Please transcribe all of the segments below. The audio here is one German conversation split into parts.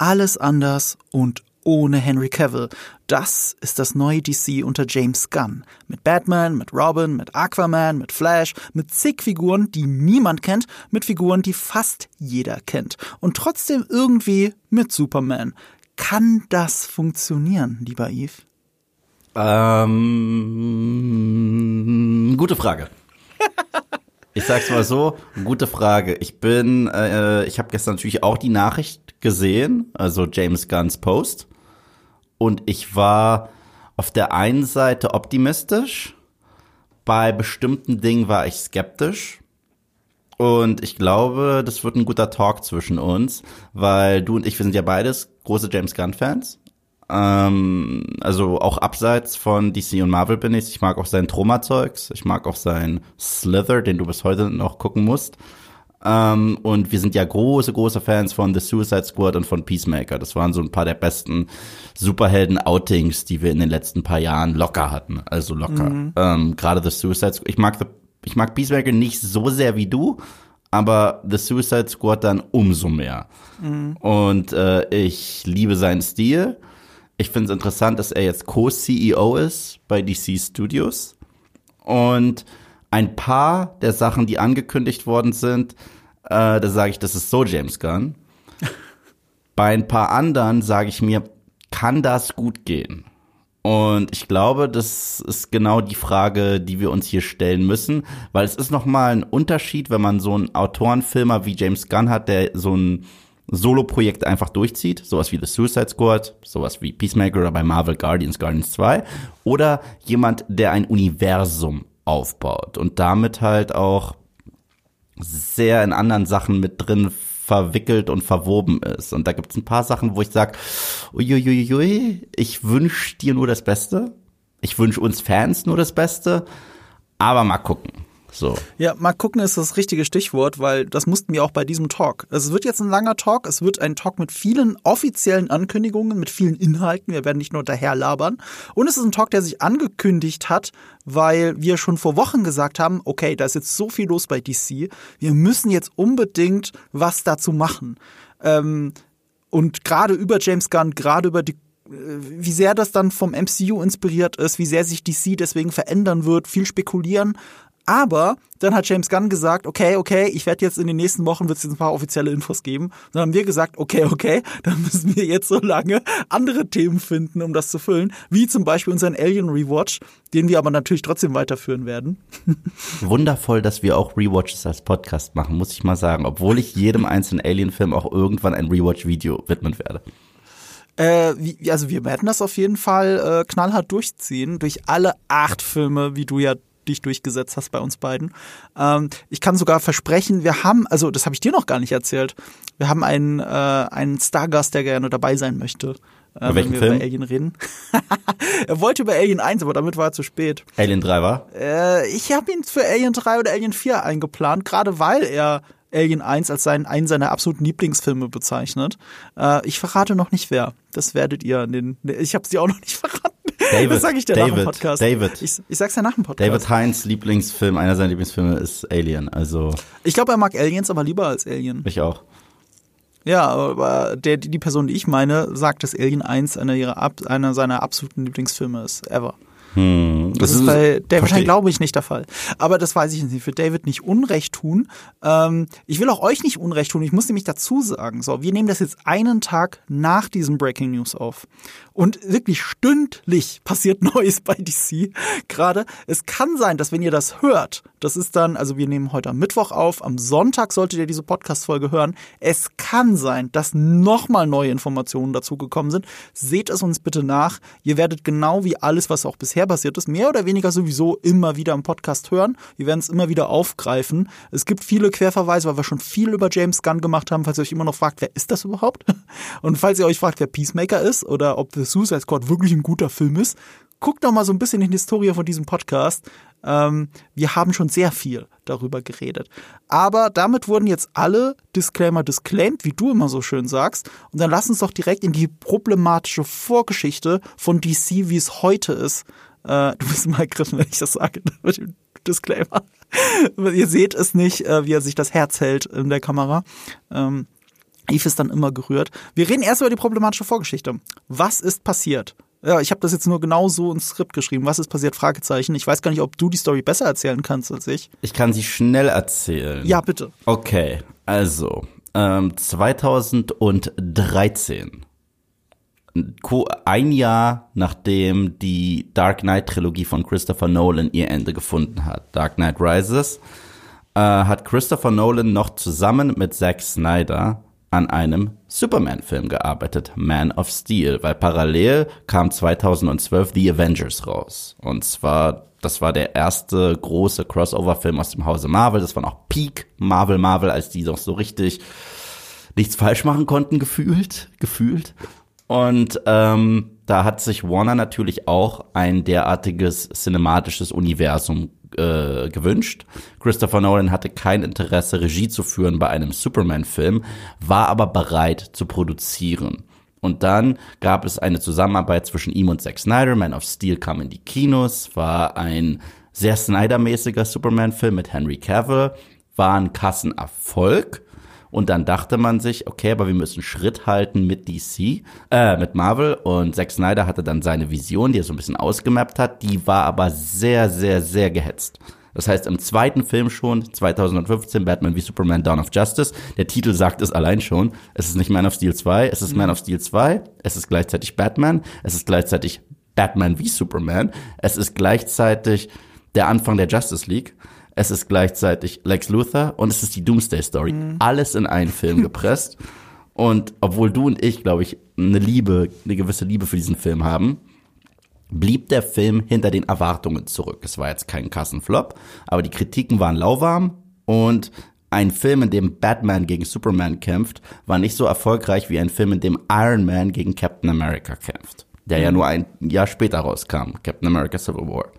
Alles anders und ohne Henry Cavill. Das ist das neue DC unter James Gunn. Mit Batman, mit Robin, mit Aquaman, mit Flash, mit zig Figuren, die niemand kennt, mit Figuren, die fast jeder kennt. Und trotzdem irgendwie mit Superman. Kann das funktionieren, lieber Yves? Ähm, gute Frage. Ich sag's mal so, gute Frage. Ich bin, äh, ich habe gestern natürlich auch die Nachricht gesehen, also James Gunns Post. Und ich war auf der einen Seite optimistisch, bei bestimmten Dingen war ich skeptisch. Und ich glaube, das wird ein guter Talk zwischen uns, weil du und ich, wir sind ja beides große James Gunn-Fans. Ähm, also auch abseits von DC und Marvel bin ich. Ich mag auch sein Troma-Zeugs. Ich mag auch sein Slither, den du bis heute noch gucken musst. Ähm, und wir sind ja große, große Fans von The Suicide Squad und von Peacemaker. Das waren so ein paar der besten Superhelden-Outings, die wir in den letzten paar Jahren locker hatten. Also locker. Mhm. Ähm, Gerade The Suicide Squad. Ich mag, The, ich mag Peacemaker nicht so sehr wie du, aber The Suicide Squad dann umso mehr. Mhm. Und äh, ich liebe seinen Stil. Ich finde es interessant, dass er jetzt Co-CEO ist bei DC Studios. Und ein paar der Sachen, die angekündigt worden sind, äh, da sage ich, das ist so James Gunn. bei ein paar anderen sage ich mir, kann das gut gehen? Und ich glaube, das ist genau die Frage, die wir uns hier stellen müssen, weil es ist nochmal ein Unterschied, wenn man so einen Autorenfilmer wie James Gunn hat, der so ein Solo-Projekt einfach durchzieht, sowas wie The Suicide Squad, sowas wie Peacemaker oder bei Marvel Guardians, Guardians 2, oder jemand, der ein Universum aufbaut und damit halt auch sehr in anderen Sachen mit drin verwickelt und verwoben ist. Und da gibt es ein paar Sachen, wo ich sage, uiuiui, ich wünsche dir nur das Beste. Ich wünsche uns Fans nur das Beste. Aber mal gucken. So. Ja, mal gucken ist das richtige Stichwort, weil das mussten wir auch bei diesem Talk. Es wird jetzt ein langer Talk, es wird ein Talk mit vielen offiziellen Ankündigungen, mit vielen Inhalten. Wir werden nicht nur daher labern. Und es ist ein Talk, der sich angekündigt hat, weil wir schon vor Wochen gesagt haben, okay, da ist jetzt so viel los bei DC. Wir müssen jetzt unbedingt was dazu machen. Ähm, und gerade über James Gunn, gerade über die äh, wie sehr das dann vom MCU inspiriert ist, wie sehr sich DC deswegen verändern wird, viel spekulieren. Aber dann hat James Gunn gesagt, okay, okay, ich werde jetzt in den nächsten Wochen wird es ein paar offizielle Infos geben. dann haben wir gesagt, okay, okay, dann müssen wir jetzt so lange andere Themen finden, um das zu füllen, wie zum Beispiel unseren Alien Rewatch, den wir aber natürlich trotzdem weiterführen werden. Wundervoll, dass wir auch Rewatches als Podcast machen, muss ich mal sagen, obwohl ich jedem einzelnen Alien-Film auch irgendwann ein Rewatch-Video widmen werde. Äh, wie, also wir werden das auf jeden Fall äh, knallhart durchziehen, durch alle acht Filme, wie du ja dich durchgesetzt hast bei uns beiden. Ähm, ich kann sogar versprechen, wir haben, also das habe ich dir noch gar nicht erzählt, wir haben einen, äh, einen Stargast, der gerne dabei sein möchte. Äh, wenn wir Film? über Alien reden. er wollte über Alien 1, aber damit war er zu spät. Alien 3 war? Äh, ich habe ihn für Alien 3 oder Alien 4 eingeplant, gerade weil er Alien 1 als seinen, einen seiner absoluten Lieblingsfilme bezeichnet. Äh, ich verrate noch nicht wer. Das werdet ihr in den. Ich habe dir auch noch nicht verraten. David, das sage ich dir David, nach dem Podcast. David. Ich, ich sag's ja nach dem Podcast. David Heinz Lieblingsfilm, einer seiner Lieblingsfilme ist Alien. Also. Ich glaube, er mag Aliens aber lieber als Alien. Ich auch. Ja, aber der, die Person, die ich meine, sagt, dass Alien 1 einer, ihrer, einer seiner absoluten Lieblingsfilme ist, ever. Hm, das, das ist bei David glaube ich, nicht der Fall. Aber das weiß ich nicht. Ich will David nicht Unrecht tun. Ähm, ich will auch euch nicht Unrecht tun. Ich muss nämlich dazu sagen, so, wir nehmen das jetzt einen Tag nach diesem Breaking News auf. Und wirklich stündlich passiert Neues bei DC. Gerade, es kann sein, dass wenn ihr das hört, das ist dann, also wir nehmen heute am Mittwoch auf, am Sonntag solltet ihr diese Podcast-Folge hören. Es kann sein, dass nochmal neue Informationen dazu gekommen sind. Seht es uns bitte nach. Ihr werdet genau wie alles, was auch bisher passiert ist, mehr oder weniger sowieso immer wieder im Podcast hören. Wir werden es immer wieder aufgreifen. Es gibt viele Querverweise, weil wir schon viel über James Gunn gemacht haben, falls ihr euch immer noch fragt, wer ist das überhaupt? Und falls ihr euch fragt, wer Peacemaker ist oder ob The Suicide Squad wirklich ein guter Film ist, guckt doch mal so ein bisschen in die Historie von diesem Podcast. Ähm, wir haben schon sehr viel darüber geredet. Aber damit wurden jetzt alle Disclaimer disclaimed, wie du immer so schön sagst. Und dann lass uns doch direkt in die problematische Vorgeschichte von DC, wie es heute ist. Äh, du bist mal ergriffen, wenn ich das sage mit dem Disclaimer. Ihr seht es nicht, äh, wie er sich das Herz hält in der Kamera. Ähm, Eve ist dann immer gerührt. Wir reden erst über die problematische Vorgeschichte. Was ist passiert? Ja, ich habe das jetzt nur genau so ins Skript geschrieben. Was ist passiert? Fragezeichen. Ich weiß gar nicht, ob du die Story besser erzählen kannst als ich. Ich kann sie schnell erzählen. Ja, bitte. Okay, also ähm, 2013 ein Jahr nachdem die Dark Knight Trilogie von Christopher Nolan ihr Ende gefunden hat, Dark Knight Rises, äh, hat Christopher Nolan noch zusammen mit Zack Snyder an einem Superman-Film gearbeitet, Man of Steel, weil parallel kam 2012 The Avengers raus. Und zwar, das war der erste große Crossover-Film aus dem Hause Marvel. Das war noch Peak Marvel Marvel, als die noch so richtig nichts falsch machen konnten, gefühlt, gefühlt. Und ähm, da hat sich Warner natürlich auch ein derartiges cinematisches Universum äh, gewünscht. Christopher Nolan hatte kein Interesse, Regie zu führen bei einem Superman-Film, war aber bereit zu produzieren. Und dann gab es eine Zusammenarbeit zwischen ihm und Zack Snyder. Man of Steel kam in die Kinos, war ein sehr Snyder-mäßiger Superman-Film mit Henry Cavill, war ein Kassenerfolg. Und dann dachte man sich, okay, aber wir müssen Schritt halten mit DC, äh, mit Marvel. Und Zack Snyder hatte dann seine Vision, die er so ein bisschen ausgemappt hat. Die war aber sehr, sehr, sehr gehetzt. Das heißt, im zweiten Film schon, 2015, Batman wie Superman Dawn of Justice, der Titel sagt es allein schon, es ist nicht Man of Steel 2, es ist Man of Steel 2, es ist gleichzeitig Batman, es ist gleichzeitig Batman wie Superman, es ist gleichzeitig der Anfang der Justice League es ist gleichzeitig Lex Luthor und es ist die Doomsday Story. Mhm. Alles in einen Film gepresst. und obwohl du und ich, glaube ich, eine Liebe, eine gewisse Liebe für diesen Film haben, blieb der Film hinter den Erwartungen zurück. Es war jetzt kein Kassenflop, aber die Kritiken waren lauwarm und ein Film, in dem Batman gegen Superman kämpft, war nicht so erfolgreich wie ein Film, in dem Iron Man gegen Captain America kämpft, der ja mhm. nur ein Jahr später rauskam, Captain America Civil War.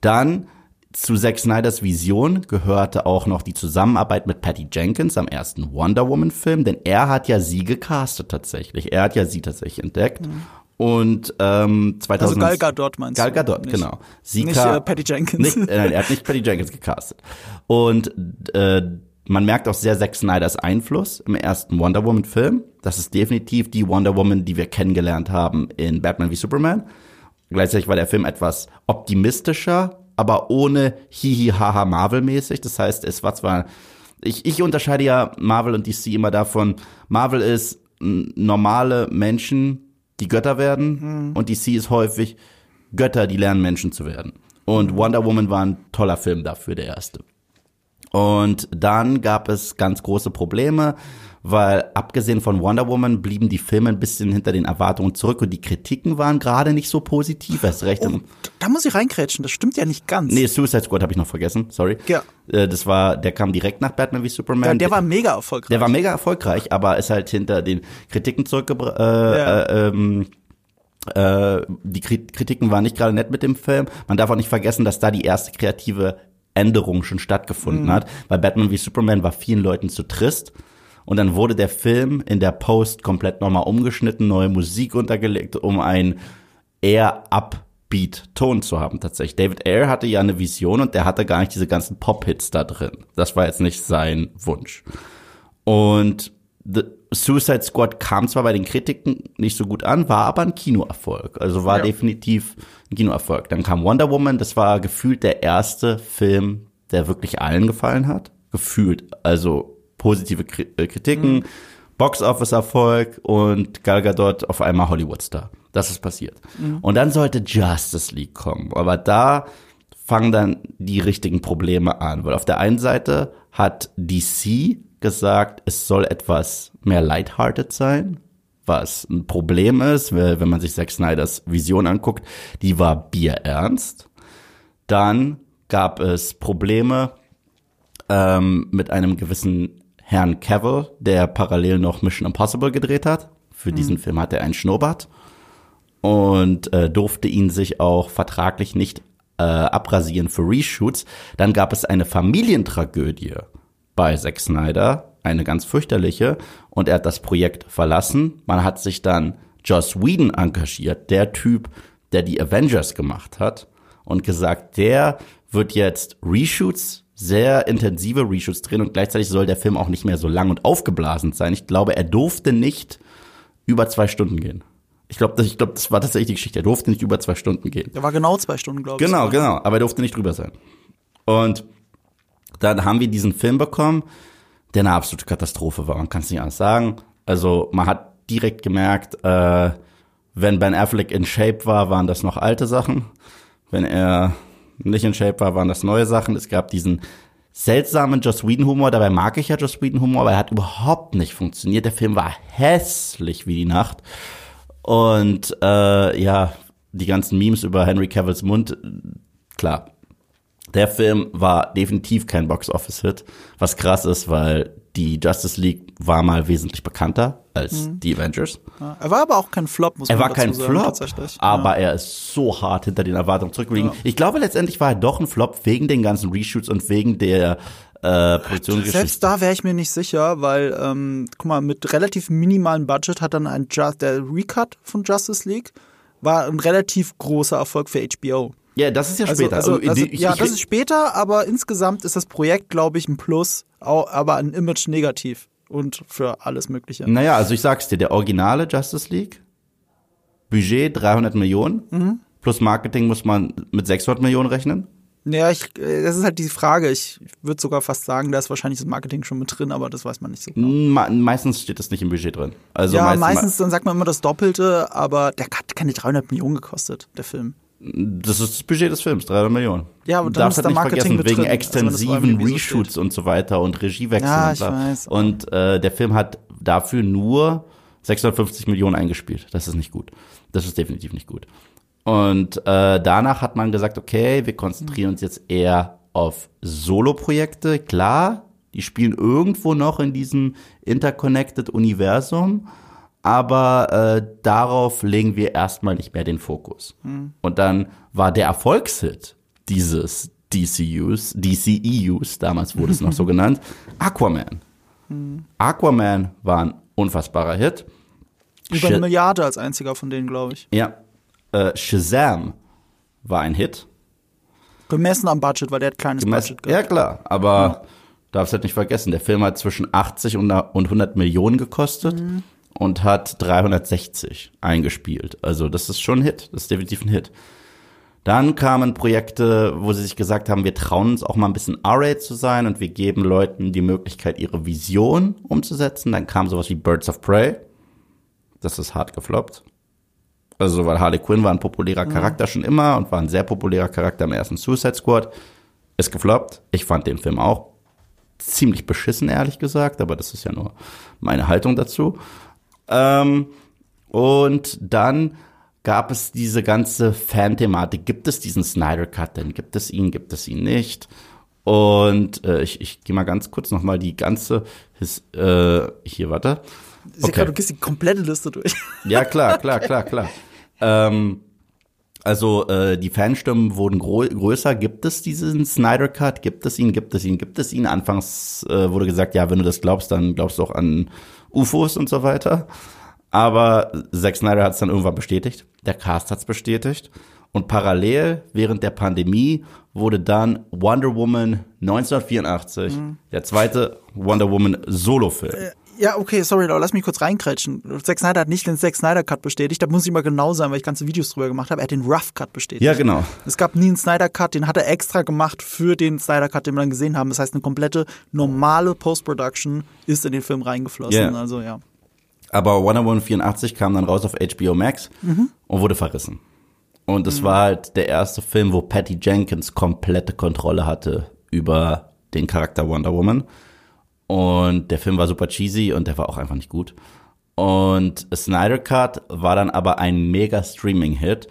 Dann zu Zack Snyders Vision gehörte auch noch die Zusammenarbeit mit Patty Jenkins am ersten Wonder Woman Film, denn er hat ja sie gecastet tatsächlich. Er hat ja sie tatsächlich entdeckt. Mhm. Und ähm, 2000 also Gal Gadot meinst Gal Gadot, du? genau. Sie nicht äh, Patty Jenkins. Nicht, äh, er hat nicht Patty Jenkins gecastet. Und äh, man merkt auch sehr Zack Snyders Einfluss im ersten Wonder Woman Film. Das ist definitiv die Wonder Woman, die wir kennengelernt haben in Batman wie Superman. Gleichzeitig war der Film etwas optimistischer aber ohne hihi-haha Marvel-mäßig. Das heißt, es war zwar, ich, ich unterscheide ja Marvel und DC immer davon, Marvel ist normale Menschen, die Götter werden mhm. und DC ist häufig Götter, die lernen Menschen zu werden. Und Wonder Woman war ein toller Film dafür, der erste. Und dann gab es ganz große Probleme weil abgesehen von Wonder Woman blieben die Filme ein bisschen hinter den Erwartungen zurück und die Kritiken waren gerade nicht so positiv. Erst recht. Oh, da muss ich reinkrätschen, das stimmt ja nicht ganz. Nee, Suicide Squad habe ich noch vergessen, sorry. Ja. Äh, das war, der kam direkt nach Batman wie Superman. Ja, der war mega erfolgreich. Der war mega erfolgreich, aber ist halt hinter den Kritiken zurückgebracht. Äh, ja. äh, ähm, äh, die Kritiken waren nicht gerade nett mit dem Film. Man darf auch nicht vergessen, dass da die erste kreative Änderung schon stattgefunden mhm. hat, weil Batman wie Superman war vielen Leuten zu trist und dann wurde der Film in der Post komplett nochmal umgeschnitten, neue Musik untergelegt, um einen eher upbeat Ton zu haben tatsächlich. David Ayer hatte ja eine Vision und der hatte gar nicht diese ganzen Pop-Hits da drin. Das war jetzt nicht sein Wunsch. Und The Suicide Squad kam zwar bei den Kritiken nicht so gut an, war aber ein Kinoerfolg. Also war ja. definitiv ein Kinoerfolg. Dann kam Wonder Woman, das war gefühlt der erste Film, der wirklich allen gefallen hat. Gefühlt. Also positive äh, Kritiken, mhm. Box-Office-Erfolg und Gal Gadot auf einmal Hollywood-Star. Das ist passiert. Mhm. Und dann sollte Justice League kommen. Aber da fangen dann die richtigen Probleme an. Weil auf der einen Seite hat DC gesagt, es soll etwas mehr lighthearted sein, was ein Problem ist, weil wenn man sich Zack Snyders Vision anguckt, die war bierernst. Dann gab es Probleme ähm, mit einem gewissen Herrn Cavill, der parallel noch Mission Impossible gedreht hat. Für mhm. diesen Film hat er einen Schnurrbart und äh, durfte ihn sich auch vertraglich nicht äh, abrasieren für Reshoots. Dann gab es eine Familientragödie bei Zack Snyder, eine ganz fürchterliche, und er hat das Projekt verlassen. Man hat sich dann Joss Whedon engagiert, der Typ, der die Avengers gemacht hat, und gesagt, der wird jetzt Reshoots sehr intensive Reshoots drin und gleichzeitig soll der Film auch nicht mehr so lang und aufgeblasen sein. Ich glaube, er durfte nicht über zwei Stunden gehen. Ich glaube, das, ich glaube, das war tatsächlich die Geschichte. Er durfte nicht über zwei Stunden gehen. Der war genau zwei Stunden, glaube ich. Genau, genau. Aber er durfte nicht drüber sein. Und dann haben wir diesen Film bekommen, der eine absolute Katastrophe war. Man kann es nicht anders sagen. Also man hat direkt gemerkt, äh, wenn Ben Affleck in Shape war, waren das noch alte Sachen. Wenn er nicht in Shape war, waren das neue Sachen. Es gab diesen seltsamen Joss Whedon Humor. Dabei mag ich ja Joss Whedon Humor, aber er hat überhaupt nicht funktioniert. Der Film war hässlich wie die Nacht. Und äh, ja, die ganzen Memes über Henry Cavills Mund, klar. Der Film war definitiv kein Box-Office-Hit, was krass ist, weil die Justice League war mal wesentlich bekannter als mhm. die Avengers. Ja, er war aber auch kein Flop, muss er man Er war kein sagen, Flop, aber ja. er ist so hart hinter den Erwartungen zurückgeblieben. Ja. Ich glaube, letztendlich war er doch ein Flop wegen den ganzen Reshoots und wegen der äh. Selbst da wäre ich mir nicht sicher, weil, ähm, guck mal, mit relativ minimalem Budget hat dann ein Just, der Recut von Justice League war ein relativ großer Erfolg für HBO. Ja, das ist ja also, später. Also, also, also ich, ja, das ist später, aber insgesamt ist das Projekt, glaube ich, ein Plus, aber ein Image negativ und für alles Mögliche. Naja, also ich sag's dir, der originale Justice League, Budget 300 Millionen, mhm. plus Marketing muss man mit 600 Millionen rechnen. Ja, ich, äh, das ist halt die Frage. Ich würde sogar fast sagen, da ist wahrscheinlich das Marketing schon mit drin, aber das weiß man nicht so genau. meistens steht das nicht im Budget drin. Also ja, meistens, meistens dann sagt man immer das Doppelte, aber der hat keine 300 Millionen gekostet, der Film. Das ist das Budget des Films, 300 Millionen. Ja, aber dann ist halt nicht Marketing vergessen, wegen drin, extensiven also Reshoots und so weiter und Regiewechsel ja, und ich weiß. Und äh, der Film hat dafür nur 650 Millionen eingespielt. Das ist nicht gut. Das ist definitiv nicht gut. Und äh, danach hat man gesagt, okay, wir konzentrieren uns jetzt eher auf Solo-Projekte. Klar, die spielen irgendwo noch in diesem interconnected Universum, aber äh, darauf legen wir erstmal nicht mehr den Fokus. Mhm. Und dann war der Erfolgshit dieses DCUs, DCEUs, damals wurde es noch so genannt, Aquaman. Mhm. Aquaman war ein unfassbarer Hit. Über eine Milliarde als einziger von denen, glaube ich. Ja, äh, Shazam war ein Hit. Gemessen am Budget, weil der hat kleines Gemessen, Budget gehabt. Ja, klar, aber ja. darfst halt nicht vergessen, der Film hat zwischen 80 und 100 Millionen gekostet mhm. Und hat 360 eingespielt. Also das ist schon ein Hit, das ist definitiv ein Hit. Dann kamen Projekte, wo sie sich gesagt haben, wir trauen uns auch mal ein bisschen R-Rated zu sein und wir geben Leuten die Möglichkeit, ihre Vision umzusetzen. Dann kam sowas wie Birds of Prey. Das ist hart gefloppt. Also, weil Harley Quinn war ein populärer mhm. Charakter schon immer und war ein sehr populärer Charakter im ersten Suicide Squad. Ist gefloppt. Ich fand den Film auch ziemlich beschissen, ehrlich gesagt, aber das ist ja nur meine Haltung dazu. Ähm, und dann gab es diese ganze Fan-Thematik. Gibt es diesen Snyder Cut denn? Gibt es ihn? Gibt es ihn nicht? Und äh, ich, ich gehe mal ganz kurz noch mal die ganze his, äh, hier warte. Okay. Du gehst die komplette Liste durch. Ja klar, klar, klar, klar. Ähm, also äh, die Fanstimmen wurden größer. Gibt es diesen Snyder Cut? Gibt es ihn? Gibt es ihn? Gibt es ihn? Anfangs äh, wurde gesagt, ja, wenn du das glaubst, dann glaubst du auch an UFOs und so weiter. Aber Zack Snyder hat es dann irgendwann bestätigt. Der Cast hat es bestätigt. Und parallel während der Pandemie wurde dann Wonder Woman 1984, mhm. der zweite Wonder Woman Solo-Film. Ja, okay, sorry, lass mich kurz reinkrätschen. Zack Snyder hat nicht den Zack Snyder Cut bestätigt. Da muss ich mal genau sein, weil ich ganze Videos drüber gemacht habe. Er hat den Rough Cut bestätigt. Ja, genau. Es gab nie einen Snyder Cut, den hat er extra gemacht für den Snyder Cut, den wir dann gesehen haben. Das heißt, eine komplette normale Post-Production ist in den Film reingeflossen. Yeah. Also, ja. Aber Wonder Woman 84 kam dann raus auf HBO Max mhm. und wurde verrissen. Und es mhm. war halt der erste Film, wo Patty Jenkins komplette Kontrolle hatte über den Charakter Wonder Woman. Und der Film war super cheesy und der war auch einfach nicht gut. Und Snyder Cut war dann aber ein mega Streaming-Hit,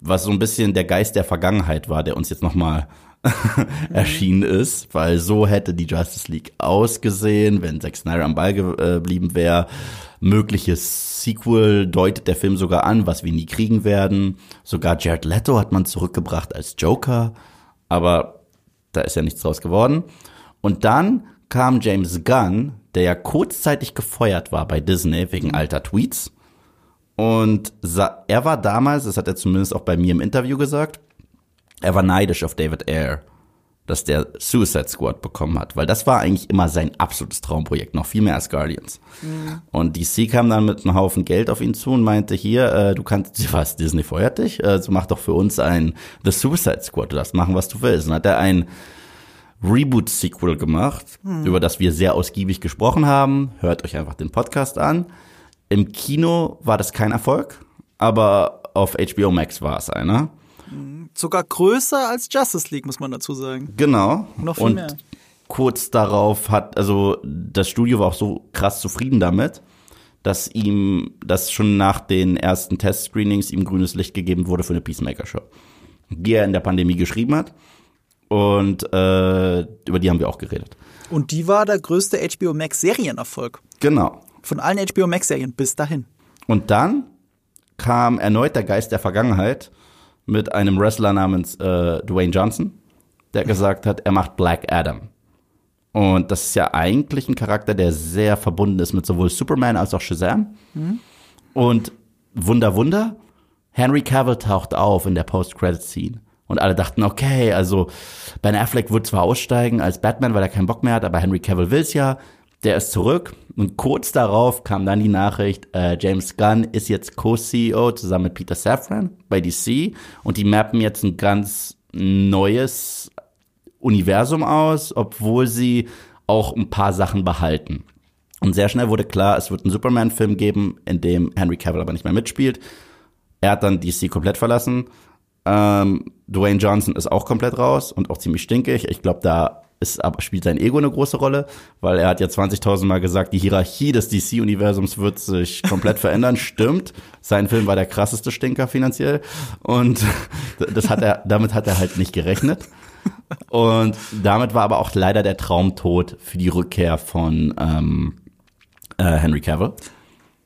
was so ein bisschen der Geist der Vergangenheit war, der uns jetzt nochmal erschienen ist, weil so hätte die Justice League ausgesehen, wenn Zack Snyder am Ball geblieben wäre. Mögliches Sequel deutet der Film sogar an, was wir nie kriegen werden. Sogar Jared Leto hat man zurückgebracht als Joker, aber da ist ja nichts draus geworden. Und dann kam James Gunn, der ja kurzzeitig gefeuert war bei Disney wegen alter Tweets. Und er war damals, das hat er zumindest auch bei mir im Interview gesagt, er war neidisch auf David Ayer, dass der Suicide Squad bekommen hat, weil das war eigentlich immer sein absolutes Traumprojekt, noch viel mehr als Guardians. Mhm. Und DC kam dann mit einem Haufen Geld auf ihn zu und meinte, hier, äh, du kannst, was, Disney feuert dich, äh, so mach doch für uns ein The Suicide Squad, du darfst machen, was du willst. Und hat er ein Reboot-Sequel gemacht, mhm. über das wir sehr ausgiebig gesprochen haben. Hört euch einfach den Podcast an. Im Kino war das kein Erfolg, aber auf HBO Max war es einer. Sogar größer als Justice League, muss man dazu sagen. Genau. Noch viel und mehr. kurz darauf hat, also das Studio war auch so krass zufrieden damit, dass ihm, dass schon nach den ersten Test-Screenings ihm grünes Licht gegeben wurde für eine Peacemaker-Show. Die er in der Pandemie geschrieben hat. Und äh, über die haben wir auch geredet. Und die war der größte HBO Max Serienerfolg. Genau. Von allen HBO Max Serien bis dahin. Und dann kam erneut der Geist der Vergangenheit mit einem Wrestler namens äh, Dwayne Johnson, der gesagt hat, er macht Black Adam. Und das ist ja eigentlich ein Charakter, der sehr verbunden ist mit sowohl Superman als auch Shazam. Mhm. Und Wunder, Wunder, Henry Cavill taucht auf in der Post-Credit-Scene. Und alle dachten, okay, also Ben Affleck wird zwar aussteigen als Batman, weil er keinen Bock mehr hat, aber Henry Cavill will's ja. Der ist zurück. Und kurz darauf kam dann die Nachricht, äh, James Gunn ist jetzt Co-CEO zusammen mit Peter Safran bei DC. Und die mappen jetzt ein ganz neues Universum aus, obwohl sie auch ein paar Sachen behalten. Und sehr schnell wurde klar, es wird einen Superman-Film geben, in dem Henry Cavill aber nicht mehr mitspielt. Er hat dann DC komplett verlassen. Ähm, Dwayne Johnson ist auch komplett raus und auch ziemlich stinkig. Ich glaube, da ist, spielt sein Ego eine große Rolle, weil er hat ja 20.000 Mal gesagt, die Hierarchie des DC-Universums wird sich komplett verändern. Stimmt. Sein Film war der krasseste Stinker finanziell und das hat er, damit hat er halt nicht gerechnet. Und damit war aber auch leider der Traum tot für die Rückkehr von ähm, äh, Henry Cavill.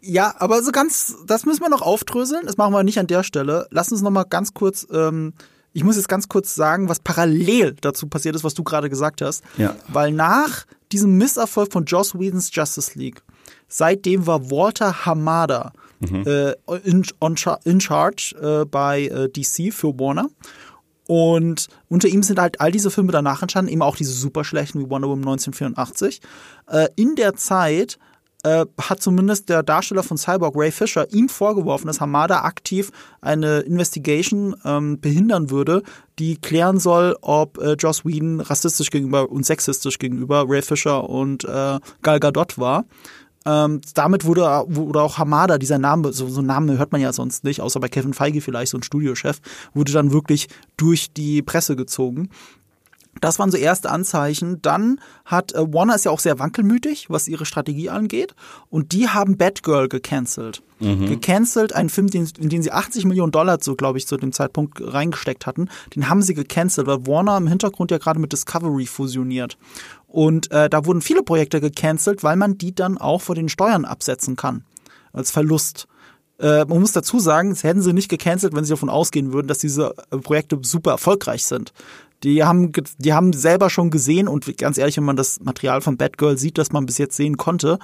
Ja, aber so ganz, das müssen wir noch aufdröseln. Das machen wir nicht an der Stelle. Lass uns noch mal ganz kurz ähm, ich muss jetzt ganz kurz sagen, was parallel dazu passiert ist, was du gerade gesagt hast. Ja. Weil nach diesem Misserfolg von Joss Whedons Justice League, seitdem war Walter Hamada mhm. äh, in, in, charge äh, bei äh, DC für Warner. Und unter ihm sind halt all diese Filme danach entstanden, eben auch diese super schlechten wie Wonder Woman 1984. Äh, in der Zeit äh, hat zumindest der Darsteller von Cyborg, Ray Fisher, ihm vorgeworfen, dass Hamada aktiv eine Investigation ähm, behindern würde, die klären soll, ob äh, Joss Whedon rassistisch gegenüber und sexistisch gegenüber Ray Fisher und äh, Gal Gadot war. Ähm, damit wurde, wurde auch Hamada, dieser Name, so, so Namen hört man ja sonst nicht, außer bei Kevin Feige vielleicht, so ein Studiochef, wurde dann wirklich durch die Presse gezogen. Das waren so erste Anzeichen. Dann hat äh, Warner ist ja auch sehr wankelmütig, was ihre Strategie angeht. Und die haben Batgirl gecancelt. Mhm. Gecancelt, einen Film, den, in den sie 80 Millionen Dollar, so glaube ich, zu dem Zeitpunkt reingesteckt hatten. Den haben sie gecancelt, weil Warner im Hintergrund ja gerade mit Discovery fusioniert. Und äh, da wurden viele Projekte gecancelt, weil man die dann auch vor den Steuern absetzen kann. Als Verlust. Äh, man muss dazu sagen, es hätten sie nicht gecancelt, wenn sie davon ausgehen würden, dass diese äh, Projekte super erfolgreich sind. Die haben, die haben selber schon gesehen und ganz ehrlich, wenn man das Material von Batgirl sieht, das man bis jetzt sehen konnte,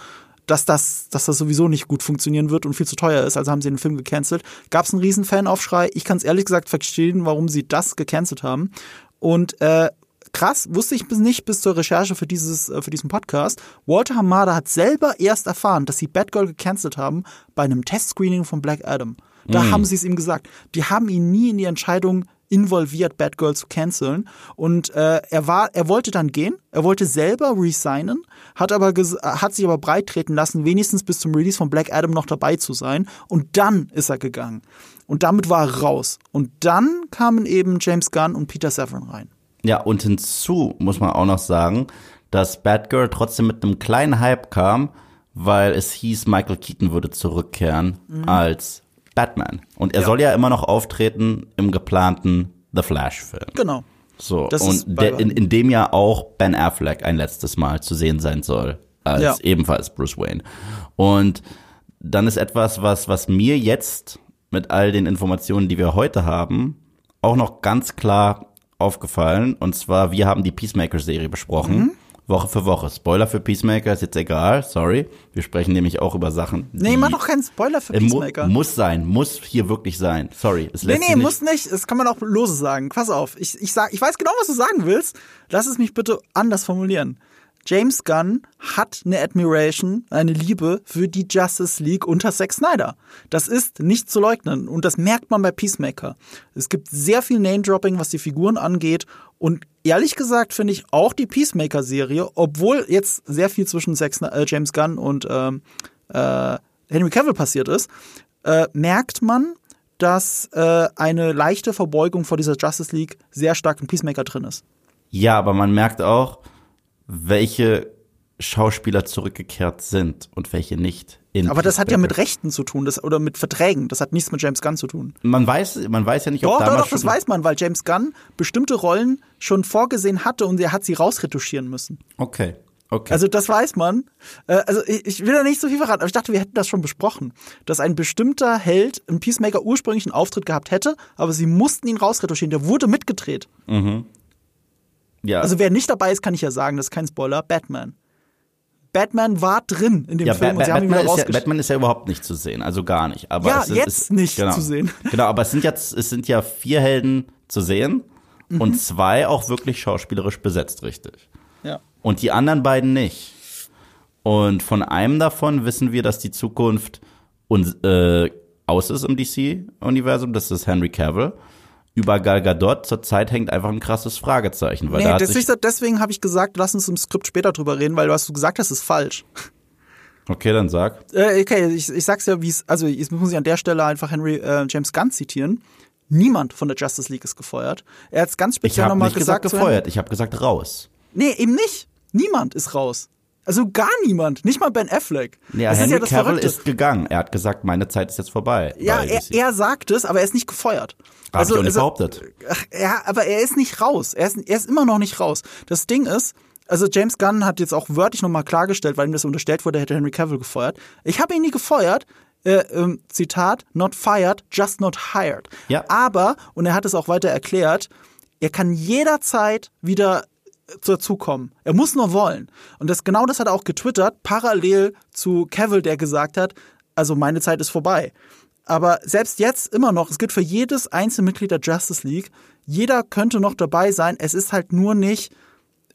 dass das, dass das sowieso nicht gut funktionieren wird und viel zu teuer ist. Also haben sie den Film gecancelt. Gab es einen riesen Fanaufschrei. Ich kann es ehrlich gesagt verstehen, warum sie das gecancelt haben. Und äh, krass, wusste ich bis nicht bis zur Recherche für dieses äh, für diesen Podcast. Walter Hamada hat selber erst erfahren, dass sie Batgirl gecancelt haben bei einem Testscreening von Black Adam. Da mm. haben sie es ihm gesagt. Die haben ihn nie in die Entscheidung involviert, Batgirl zu canceln. Und äh, er war, er wollte dann gehen, er wollte selber resignen, hat aber hat sich aber breit treten lassen, wenigstens bis zum Release von Black Adam noch dabei zu sein. Und dann ist er gegangen. Und damit war er raus. Und dann kamen eben James Gunn und Peter Safran rein. Ja, und hinzu muss man auch noch sagen, dass Batgirl trotzdem mit einem kleinen Hype kam, weil es hieß, Michael Keaton würde zurückkehren mhm. als Batman. Und er ja. soll ja immer noch auftreten im geplanten The Flash-Film. Genau. So, das und der, in, in dem ja auch Ben Affleck ein letztes Mal zu sehen sein soll, als ja. ebenfalls Bruce Wayne. Und dann ist etwas, was, was mir jetzt mit all den Informationen, die wir heute haben, auch noch ganz klar aufgefallen. Und zwar, wir haben die Peacemaker-Serie besprochen, mhm. Woche für Woche. Spoiler für Peacemaker ist jetzt egal, sorry. Wir sprechen nämlich auch über Sachen. Nee, mach doch keinen Spoiler für Äh, mu Peacemaker. muss sein, muss hier wirklich sein. Sorry, es Nee, lässt nee, sich nicht, muss nicht. Das kann man auch lose sagen. Pass auf. Ich, ich, sag, ich weiß genau, was du sagen willst. Lass es mich bitte anders formulieren. James Gunn hat eine Admiration, eine Liebe für die Justice League unter Zack Snyder. Das ist nicht zu leugnen und das merkt man bei Peacemaker. Es gibt sehr viel Name-Dropping, was die Figuren angeht und ehrlich gesagt finde ich auch die Peacemaker-Serie, obwohl jetzt sehr viel zwischen Zack äh, James Gunn und ähm, äh, Henry Cavill passiert ist, äh, merkt man, dass äh, eine leichte Verbeugung vor dieser Justice League sehr stark in Peacemaker drin ist. Ja, aber man merkt auch, welche Schauspieler zurückgekehrt sind und welche nicht. Aber das hat ja mit Rechten zu tun, das, oder mit Verträgen. Das hat nichts mit James Gunn zu tun. Man weiß, man weiß ja nicht, ob Doch, doch, damals doch, das schon. weiß man, weil James Gunn bestimmte Rollen schon vorgesehen hatte und er hat sie rausretuschieren müssen. Okay, okay. Also das weiß man. Äh, Also ich will da nicht so viel verraten, aber ich dachte, wir hätten das schon besprochen, dass ein bestimmter Held im Peacemaker ursprünglich einen Auftritt gehabt hätte, aber sie mussten ihn rausretuschieren. Der wurde mitgedreht. Ja, Also wer nicht dabei ist, kann ich ja sagen, das ist kein Spoiler, Batman. Batman war drin in dem ja, Film Ba- ihn Batman, ist ja. Batman ist ja überhaupt nicht zu sehen, also gar nicht. Aber Ja, es ist, jetzt ist, nicht genau, zu sehen. Genau, aber es sind jetzt, es sind ja vier Helden zu sehen Mhm. und zwei auch wirklich schauspielerisch besetzt, richtig. Ja. Und die anderen beiden nicht. Und von einem davon wissen wir, dass die Zukunft uns, äh, aus ist im DC-Universum. Das ist Henry Cavill. Über Gal Gadot zurzeit hängt einfach ein krasses Fragezeichen. Weil Nee, da hat das ist, deswegen habe ich gesagt, lass uns im Skript später drüber reden, weil was du gesagt hast, ist falsch. okay, dann sag. Äh, okay, ich, ich sag's ja, wie es, also jetzt muss ich an der Stelle einfach Henry äh, James Gunn zitieren. Niemand von der Justice League ist gefeuert. Er hat ganz Ich speziell habe nochmal nicht gesagt gesagt. zu gefeuert, ich habe gesagt raus. Nee, eben nicht. Niemand ist raus. Also gar niemand. Nicht mal Ben Affleck. Ja, das Henry ist ja Cavill Verrückte. ist gegangen. Er hat gesagt, meine Zeit ist jetzt vorbei. ja, er, er sagt es, aber er ist nicht gefeuert. Hab ich auch nicht behauptet. Ach, ja, aber er ist nicht raus. Er ist, er ist immer noch nicht raus. Das Ding ist, also James Gunn hat jetzt auch wörtlich nochmal klargestellt, weil ihm das unterstellt wurde, er hätte Henry Cavill gefeuert. Ich habe ihn nie gefeuert. Äh, ähm, Zitat, not fired, just not hired. Ja. Aber, und er hat es auch weiter erklärt, er kann jederzeit wieder dazukommen. Er muss nur wollen. Und das genau das hat er auch getwittert, parallel zu Cavill, der gesagt hat, also meine Zeit ist vorbei. Aber selbst jetzt immer noch, es gilt für jedes einzelne Mitglied der Justice League, jeder könnte noch dabei sein. Es ist halt nur nicht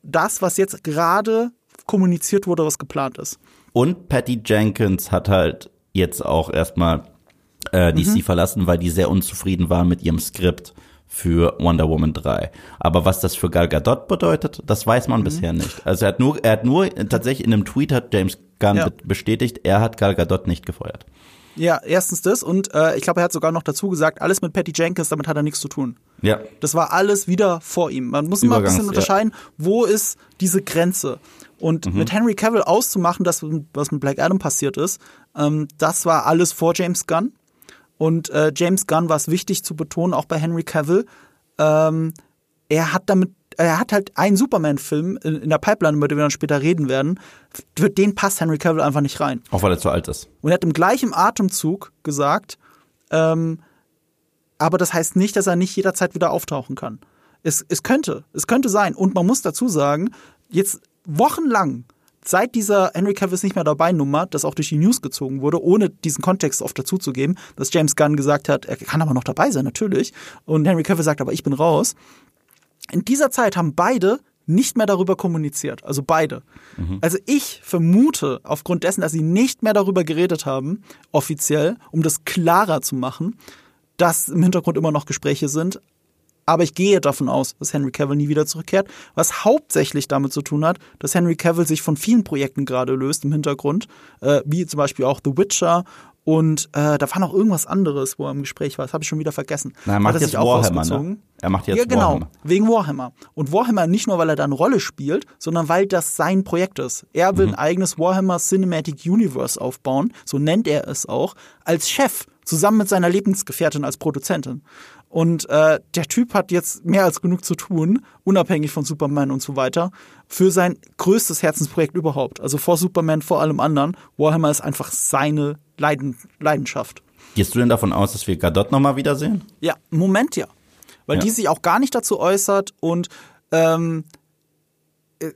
das, was jetzt gerade kommuniziert wurde, was geplant ist. Und Patty Jenkins hat halt jetzt auch erstmal äh, DC Mhm. verlassen, weil die sehr unzufrieden war mit ihrem Skript für Wonder Woman 3. Aber was das für Gal Gadot bedeutet, das weiß Mhm. man bisher nicht. Also er hat nur, er hat nur tatsächlich in einem Tweet hat James Gunn Ja. be- bestätigt, er hat Gal Gadot nicht gefeuert. Ja, erstens das und äh, ich glaube, er hat sogar noch dazu gesagt, alles mit Patty Jenkins, damit hat er nichts zu tun. Ja. Das war alles wieder vor ihm. Man muss immer ein bisschen unterscheiden, wo ist diese Grenze. Und Mhm. mit Henry Cavill auszumachen, das, was mit Black Adam passiert ist, ähm, das war alles vor James Gunn. Und äh, James Gunn war es wichtig zu betonen, auch bei Henry Cavill, ähm, er hat damit, er hat halt einen Superman-Film in, in der Pipeline, über den wir dann später reden werden, für den passt Henry Cavill einfach nicht rein. Auch weil er zu alt ist. Und er hat im gleichen Atemzug gesagt, ähm, aber das heißt nicht, dass er nicht jederzeit wieder auftauchen kann. Es, es könnte, es könnte sein. Und man muss dazu sagen, jetzt wochenlang, seit dieser Henry Cavill ist nicht mehr dabei Nummer, das auch durch die News gezogen wurde, ohne diesen Kontext oft dazuzugeben, dass James Gunn gesagt hat, er kann aber noch dabei sein, natürlich. Und Henry Cavill sagt, aber ich bin raus. In dieser Zeit haben beide nicht mehr darüber kommuniziert. Also beide. Also ich vermute, aufgrund dessen, dass sie nicht mehr darüber geredet haben, offiziell, um das klarer zu machen, dass im Hintergrund immer noch Gespräche sind. Aber ich gehe davon aus, dass Henry Cavill nie wieder zurückkehrt, was hauptsächlich damit zu tun hat, dass Henry Cavill sich von vielen Projekten gerade löst im Hintergrund, äh, wie zum Beispiel auch The Witcher und äh, da war noch irgendwas anderes, wo er im Gespräch war. Das habe ich schon wieder vergessen. Na, er macht jetzt auch Warhammer, ne? Er macht jetzt ja, genau, Warhammer. wegen Warhammer. Und Warhammer nicht nur, weil er da eine Rolle spielt, sondern weil das sein Projekt ist. Er will ein eigenes Warhammer Cinematic Universe aufbauen, so nennt er es auch, als Chef, zusammen mit seiner Lebensgefährtin als Produzentin. Und äh, der Typ hat jetzt mehr als genug zu tun, unabhängig von Superman und so weiter, für sein größtes Herzensprojekt überhaupt. Also vor Superman, vor allem anderen. Warhammer ist einfach seine Leiden Leidenschaft. Gehst du denn davon aus, dass wir Gadot nochmal wiedersehen? Ja, im Moment ja. Weil Ja. die sich auch gar nicht dazu äußert und ähm,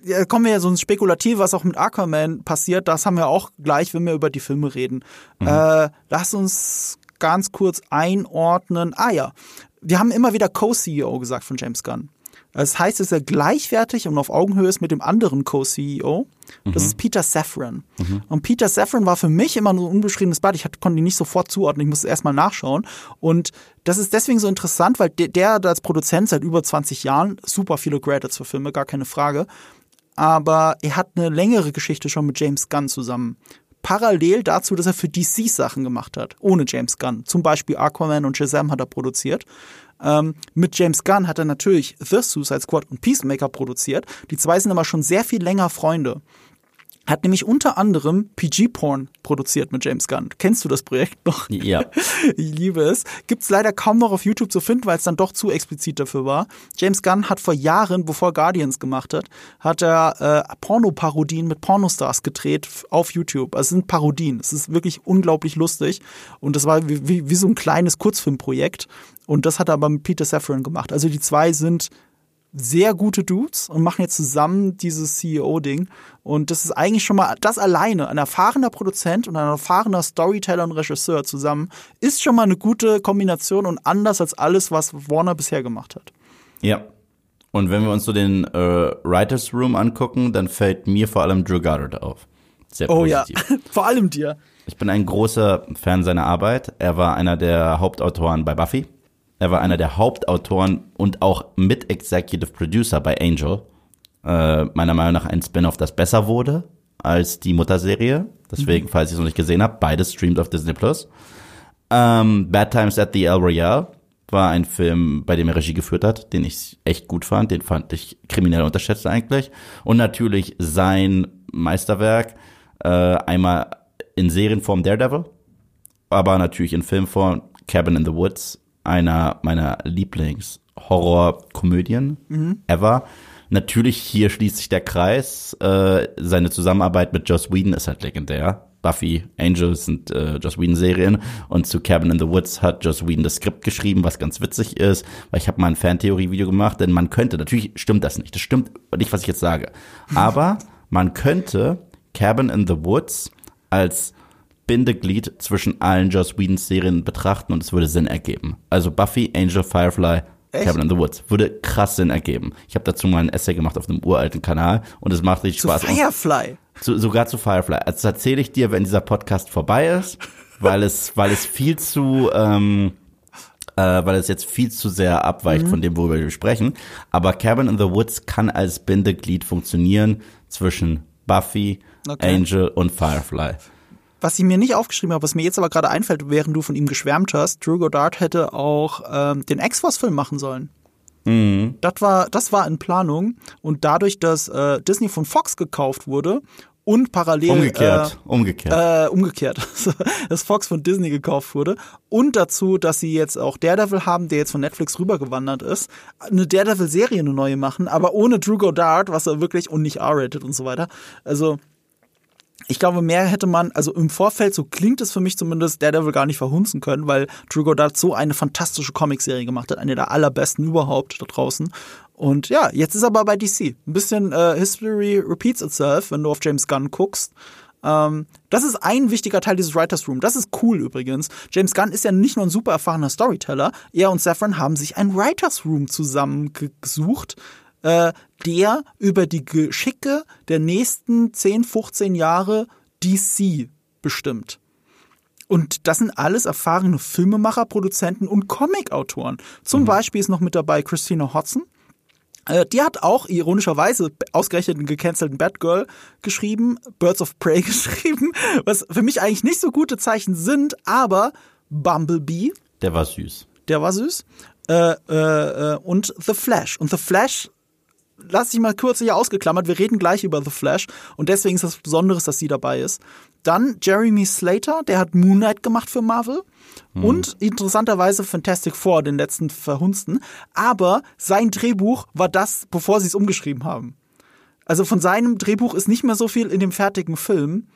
ja, kommen wir ja so ins Spekulativ, was auch mit Aquaman passiert. Das haben wir auch gleich, wenn wir über die Filme reden. Mhm. Äh, lass uns ganz kurz einordnen. Ah ja, wir haben immer wieder Co-CEO gesagt von James Gunn. Das heißt, dass er gleichwertig und auf Augenhöhe ist mit dem anderen Co-CEO. Das mhm. ist Peter Safran. Mhm. Und Peter Safran war für mich immer nur ein unbeschriebenes Blatt. Ich konnte ihn nicht sofort zuordnen. Ich musste erstmal nachschauen. Und das ist deswegen so interessant, weil der, der als Produzent seit über 20 Jahren super viele Credits für Filme, gar keine Frage. Aber er hat eine längere Geschichte schon mit James Gunn zusammen parallel dazu, dass er für DC Sachen gemacht hat, ohne James Gunn. Zum Beispiel Aquaman und Shazam hat er produziert. Ähm, mit James Gunn hat er natürlich The Suicide Squad und Peacemaker produziert. Die zwei sind aber schon sehr viel länger Freunde. Hat nämlich unter anderem PG-Porn produziert mit James Gunn. Kennst du das Projekt noch? Ja. Ich liebe es. Gibt's leider kaum noch auf YouTube zu finden, weil es dann doch zu explizit dafür war. James Gunn hat vor Jahren, bevor Guardians gemacht hat, hat er äh, Pornoparodien mit Pornostars gedreht auf YouTube. Also es sind Parodien. Es ist wirklich unglaublich lustig. Und das war wie, wie, wie so ein kleines Kurzfilmprojekt. Und das hat er aber mit Peter Safran gemacht. Also die zwei sind sehr gute Dudes und machen jetzt zusammen dieses CEO-Ding. Und das ist eigentlich schon mal, das alleine, ein erfahrener Produzent und ein erfahrener Storyteller und Regisseur zusammen, ist schon mal eine gute Kombination und anders als alles, was Warner bisher gemacht hat. Ja. Und wenn wir uns so den äh, Writers Room angucken, dann fällt mir vor allem Drew Goddard auf. Sehr positiv. Oh ja, vor allem dir. Ich bin ein großer Fan seiner Arbeit. Er war einer der Hauptautoren bei Buffy. Er war einer der Hauptautoren und auch Mit-Executive Producer bei Angel. Äh, meiner Meinung nach ein Spin-off, das besser wurde als die Mutterserie. Deswegen, mhm. falls ihr es noch nicht gesehen habt, beides streamt auf Disney Plus. Ähm, Bad Times at the El Royale war ein Film, bei dem er Regie geführt hat, den ich echt gut fand. Den fand ich kriminell unterschätzt eigentlich. Und natürlich sein Meisterwerk, äh, einmal in Serienform Daredevil, aber natürlich in Filmform Cabin in the Woods einer meiner Lieblings-Horror-Komödien mhm. ever. Natürlich, hier schließt sich der Kreis. Äh, seine Zusammenarbeit mit Joss Whedon ist halt legendär. Buffy, Angels sind äh, Joss Whedon-Serien. Und zu Cabin in the Woods hat Joss Whedon das Skript geschrieben, was ganz witzig ist, weil ich habe mal ein Fantheorie-Video gemacht, denn man könnte, natürlich stimmt das nicht, das stimmt nicht, was ich jetzt sage, aber man könnte Cabin in the Woods als Bindeglied zwischen allen Joss Whedons Serien betrachten und es würde Sinn ergeben. Also Buffy, Angel, Firefly, Echt? Cabin in the Woods. Würde krass Sinn ergeben. Ich habe dazu mal ein Essay gemacht auf einem uralten Kanal und es macht richtig zu Spaß. Firefly. Zu, sogar zu Firefly. Also das erzähle ich dir, wenn dieser Podcast vorbei ist, weil es, weil es viel zu, ähm, äh, weil es jetzt viel zu sehr abweicht mhm. von dem, worüber wir sprechen. Aber Cabin in the Woods kann als Bindeglied funktionieren zwischen Buffy, okay. Angel und Firefly. Was ich mir nicht aufgeschrieben habe, was mir jetzt aber gerade einfällt, während du von ihm geschwärmt hast, Drew Goddard hätte auch ähm, den X-Force-Film machen sollen. Mhm. Das war, das war in Planung und dadurch, dass äh, Disney von Fox gekauft wurde und parallel umgekehrt, äh, umgekehrt, äh, umgekehrt, dass Fox von Disney gekauft wurde und dazu, dass sie jetzt auch Daredevil haben, der jetzt von Netflix rübergewandert ist, eine Daredevil-Serie eine neue machen, aber ohne Drew Goddard, was er wirklich und nicht R-rated und so weiter. Also ich glaube, mehr hätte man, also im Vorfeld, so klingt es für mich zumindest, Daredevil gar nicht verhunzen können, weil Drew Goddard so eine fantastische Comicserie gemacht hat, eine der allerbesten überhaupt da draußen. Und ja, jetzt ist er aber bei DC. Ein bisschen äh, History repeats itself, wenn du auf James Gunn guckst. Ähm, das ist ein wichtiger Teil dieses Writers Room. Das ist cool übrigens. James Gunn ist ja nicht nur ein super erfahrener Storyteller. Er und Saffron haben sich ein Writers Room zusammengesucht, äh, der über die Geschicke der nächsten 10, 15 Jahre DC bestimmt. Und das sind alles erfahrene Filmemacher, Produzenten und Comicautoren. Zum mhm. Beispiel ist noch mit dabei Christina Hodson. Äh, die hat auch ironischerweise ausgerechnet einen gecancelten Batgirl geschrieben, Birds of Prey geschrieben, was für mich eigentlich nicht so gute Zeichen sind, aber Bumblebee. Der war süß. Der war süß. Äh, äh, äh und The Flash. Und The Flash lass dich mal kurz hier ausgeklammert. Wir reden gleich über The Flash und deswegen ist das Besonderes, dass sie dabei ist. Dann Jeremy Slater, der hat Moon Knight gemacht für Marvel. Mhm. Und interessanterweise Fantastic Four, den letzten Verhunsten. Aber sein Drehbuch war das, bevor sie es umgeschrieben haben. Also von seinem Drehbuch ist nicht mehr so viel in dem fertigen Film.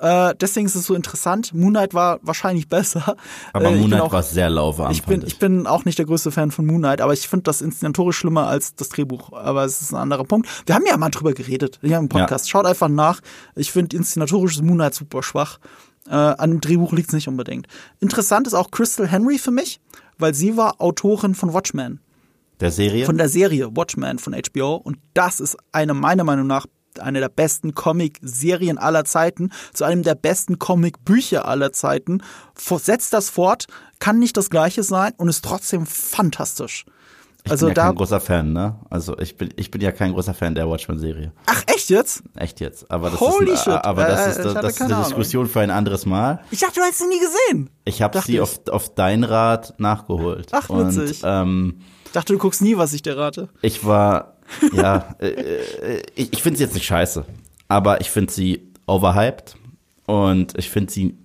Äh, deswegen ist es so interessant. Moonlight war wahrscheinlich besser. Aber äh, Moonlight auch, war sehr lauwarm. Ich bin, ich. ich bin auch nicht der größte Fan von Moonlight, aber ich finde das inszenatorisch schlimmer als das Drehbuch. Aber es ist ein anderer Punkt. Wir haben ja mal drüber geredet hier im Podcast. Ja. Schaut einfach nach. Ich finde inszenatorisch ist Moonlight super schwach. Äh, an dem Drehbuch liegt es nicht unbedingt. Interessant ist auch Crystal Henry für mich, weil sie war Autorin von Watchmen. Der Serie? Von der Serie Watchmen von HBO. Und das ist eine meiner Meinung nach eine der besten Comic-Serien aller Zeiten, zu einem der besten Comic-Bücher aller Zeiten, setzt das fort, kann nicht das gleiche sein und ist trotzdem fantastisch. Ich also bin ja kein großer Fan, ne? Also ich bin, ich bin ja kein großer Fan der Watchmen-Serie. Ach, echt jetzt? Echt jetzt. Aber das Holy ist, shit. Aber das ist, das, das ist eine Diskussion für ein anderes Mal. Ich dachte, du hättest sie nie gesehen. Ich habe sie auf, auf dein Rat nachgeholt. Ach, witzig. Und, ähm, ich dachte, du guckst nie, was ich dir rate. Ich war ja, äh, äh, ich, ich finde sie jetzt nicht scheiße, aber ich finde sie overhyped und ich finde sie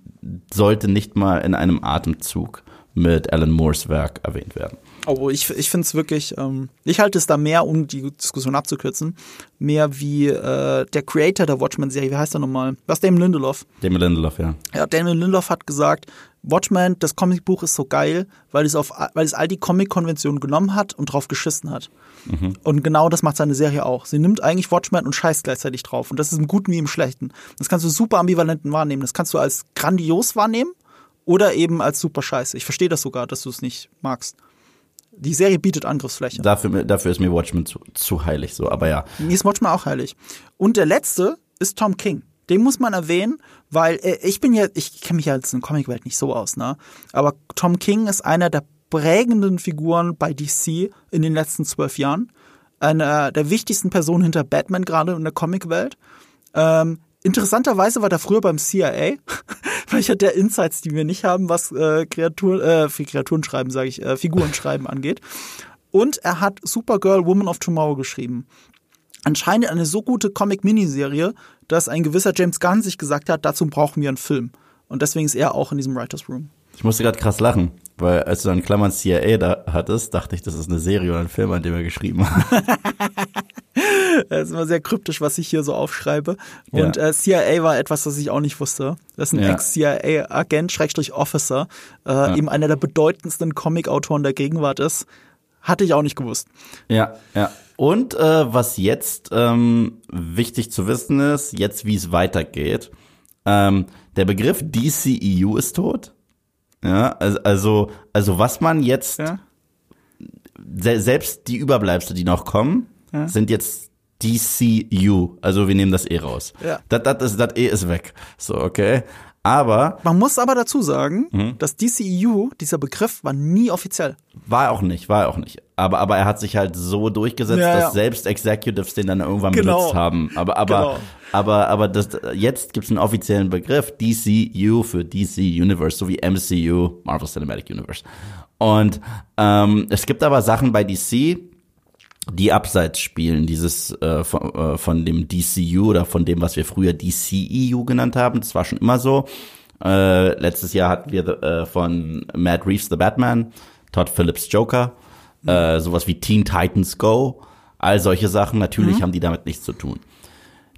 sollte nicht mal in einem Atemzug mit Alan Moores Werk erwähnt werden. Oh, ich, ich finde es wirklich, ähm, ich halte es da mehr, um die Diskussion abzukürzen, mehr wie äh, der Creator der Watchmen-Serie, wie heißt er nochmal? Was, Damon Lindelof? Damon Lindelof, ja. Ja, Damon Lindelof hat gesagt, Watchmen, das Comicbuch ist so geil, weil es auf, weil es all die Comic-Konventionen genommen hat und drauf geschissen hat. Mhm. Und genau das macht seine Serie auch. Sie nimmt eigentlich Watchmen und scheißt gleichzeitig drauf. Und das ist im Guten wie im Schlechten. Das kannst du super ambivalenten wahrnehmen. Das kannst du als grandios wahrnehmen oder eben als super scheiße. Ich verstehe das sogar, dass du es nicht magst. Die Serie bietet Angriffsfläche. Dafür, dafür ist mir Watchmen zu, zu heilig, so, aber ja. Mir ist Watchmen auch heilig. Und der letzte ist Tom King. Den muss man erwähnen, weil äh, ich bin ja, ich kenne mich ja jetzt in der Comicwelt nicht so aus, ne? Aber Tom King ist einer der prägenden Figuren bei DC in den letzten zwölf Jahren. Einer der wichtigsten Personen hinter Batman gerade in der Comicwelt. Ähm, interessanterweise war der früher beim CIA. Vielleicht hat der Insights, die wir nicht haben, was äh, Kreaturen, äh, Kreaturen schreiben, sage ich, äh, Figuren schreiben angeht. Und er hat Supergirl Woman of Tomorrow geschrieben. Anscheinend eine so gute Comic-Miniserie, dass ein gewisser James Gunn sich gesagt hat, dazu brauchen wir einen Film. Und deswegen ist er auch in diesem Writers Room. Ich musste gerade krass lachen, weil als du dann Klammern CIA da hattest, dachte ich, das ist eine Serie oder ein Film, an dem er geschrieben hat. Das ist immer sehr kryptisch, was ich hier so aufschreibe. Und ja. äh, CIA war etwas, was ich auch nicht wusste. Das ist ein ja. Ex-CIA-Agent, Schrägstrich Officer, äh, ja. eben einer der bedeutendsten Comic-Autoren der Gegenwart ist. Hatte ich auch nicht gewusst. Ja, ja. Und äh, was jetzt ähm, wichtig zu wissen ist, jetzt wie es weitergeht, ähm, der Begriff DCEU ist tot. Ja, also, also, was man jetzt, ja. se selbst die Überbleibsel, die noch kommen, ja. sind jetzt DCU. Also wir nehmen das E raus. Ja. Das, das, das E ist weg. So, okay. Aber. Man muss aber dazu sagen, mhm. dass DCEU, dieser Begriff, war nie offiziell. War auch nicht, war auch nicht. Aber, aber er hat sich halt so durchgesetzt, ja, dass ja. selbst Executives den dann irgendwann genau. benutzt haben. Aber, aber, genau. aber, aber das, jetzt gibt es einen offiziellen Begriff, DCU für DC Universe, so wie MCU, Marvel Cinematic Universe. Und ähm, es gibt aber Sachen bei DC, die abseits spielen, dieses äh, von, äh, von dem DCU oder von dem, was wir früher DCEU genannt haben. Das war schon immer so. Äh, letztes Jahr hatten wir äh, von Matt Reeves The Batman, Todd Phillips Joker, mhm. äh, sowas wie Teen Titans Go, all solche Sachen. Natürlich mhm. haben die damit nichts zu tun.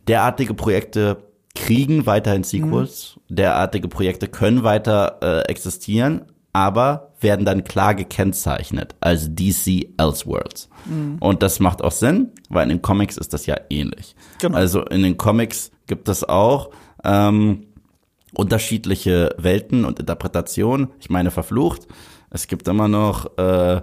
Derartige Projekte kriegen weiterhin Sequels, mhm. derartige Projekte können weiter äh, existieren, aber werden dann klar gekennzeichnet als DC Elseworlds. Mhm. Und das macht auch Sinn, weil in den Comics ist das ja ähnlich. Genau. Also in den Comics gibt es auch ähm, unterschiedliche Welten und Interpretationen. Ich meine, verflucht. Es gibt immer noch äh,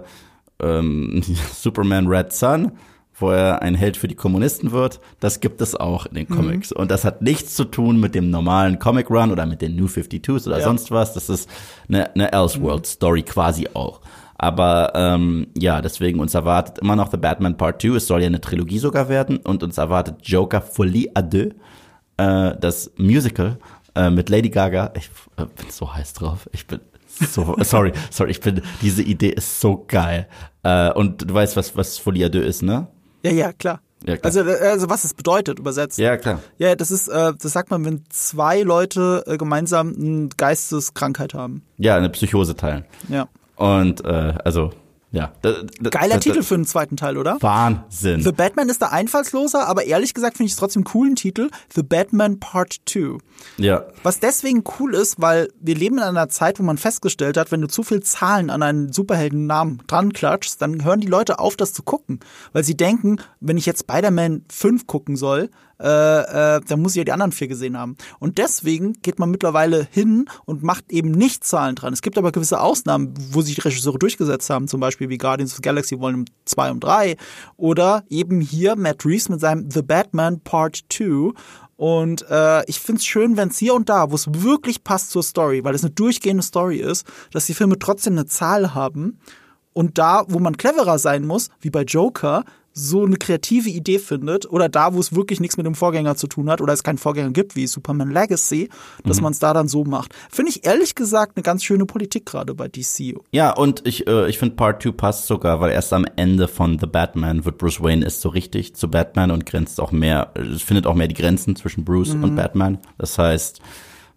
ähm, Superman Red Sun wo er ein Held für die Kommunisten wird, das gibt es auch in den Comics. Mhm. Und das hat nichts zu tun mit dem normalen Comic Run oder mit den New 52s oder ja. sonst was. Das ist eine, eine Elseworld-Story mhm. quasi auch. Aber ähm, ja, deswegen uns erwartet immer noch The Batman Part 2. Es soll ja eine Trilogie sogar werden. Und uns erwartet Joker Folie à deux, äh, das Musical äh, mit Lady Gaga. Ich äh, bin so heiß drauf. Ich bin so, sorry, sorry, ich bin, diese Idee ist so geil. Äh, und du weißt, was, was Folie à deux ist, ne? Ja, ja, klar. Ja. Also, äh, also was es bedeutet, übersetzt. Ja, klar. Ja, das ist, äh, das sagt man, wenn zwei Leute äh, gemeinsam eine Geisteskrankheit haben. Ja, eine Psychose teilen. Ja. Und äh, also Ja. Da, da, Geiler da, Titel für einen zweiten Teil, oder? Wahnsinn. The Batman ist da einfallsloser, aber ehrlich gesagt finde ich es trotzdem einen coolen Titel. The Batman Part 2. ja. Was deswegen cool ist, weil wir leben in einer Zeit, wo man festgestellt hat, wenn du zu viel Zahlen an einen Superheldennamen dran klatschst, dann hören die Leute auf, das zu gucken. Weil sie denken, wenn ich jetzt Spider-Man 5 gucken soll, äh, äh, dann muss ich ja die anderen vier gesehen haben. Und deswegen geht man mittlerweile hin und macht eben nicht Zahlen dran. Es gibt aber gewisse Ausnahmen, wo sich die Regisseure durchgesetzt haben, zum Beispiel wie Guardians of the Galaxy Volume 2 und 3 oder eben hier Matt Reeves mit seinem The Batman Part 2 und äh, ich find's schön, wenn es hier und da, wo es wirklich passt zur Story, weil es eine durchgehende Story ist, dass die Filme trotzdem eine Zahl haben. Und da, wo man cleverer sein muss, wie bei Joker, so eine kreative Idee findet, oder da, wo es wirklich nichts mit dem Vorgänger zu tun hat, oder es keinen Vorgänger gibt, wie Superman Legacy, dass man es da dann so macht. Finde ich ehrlich gesagt eine ganz schöne Politik gerade bei DC. Ja, und ich, äh, ich finde Part 2 passt sogar, weil erst am Ende von The Batman wird Bruce Wayne ist so richtig zu Batman und grenzt auch mehr, es findet auch mehr die Grenzen zwischen Bruce und Batman. Das heißt,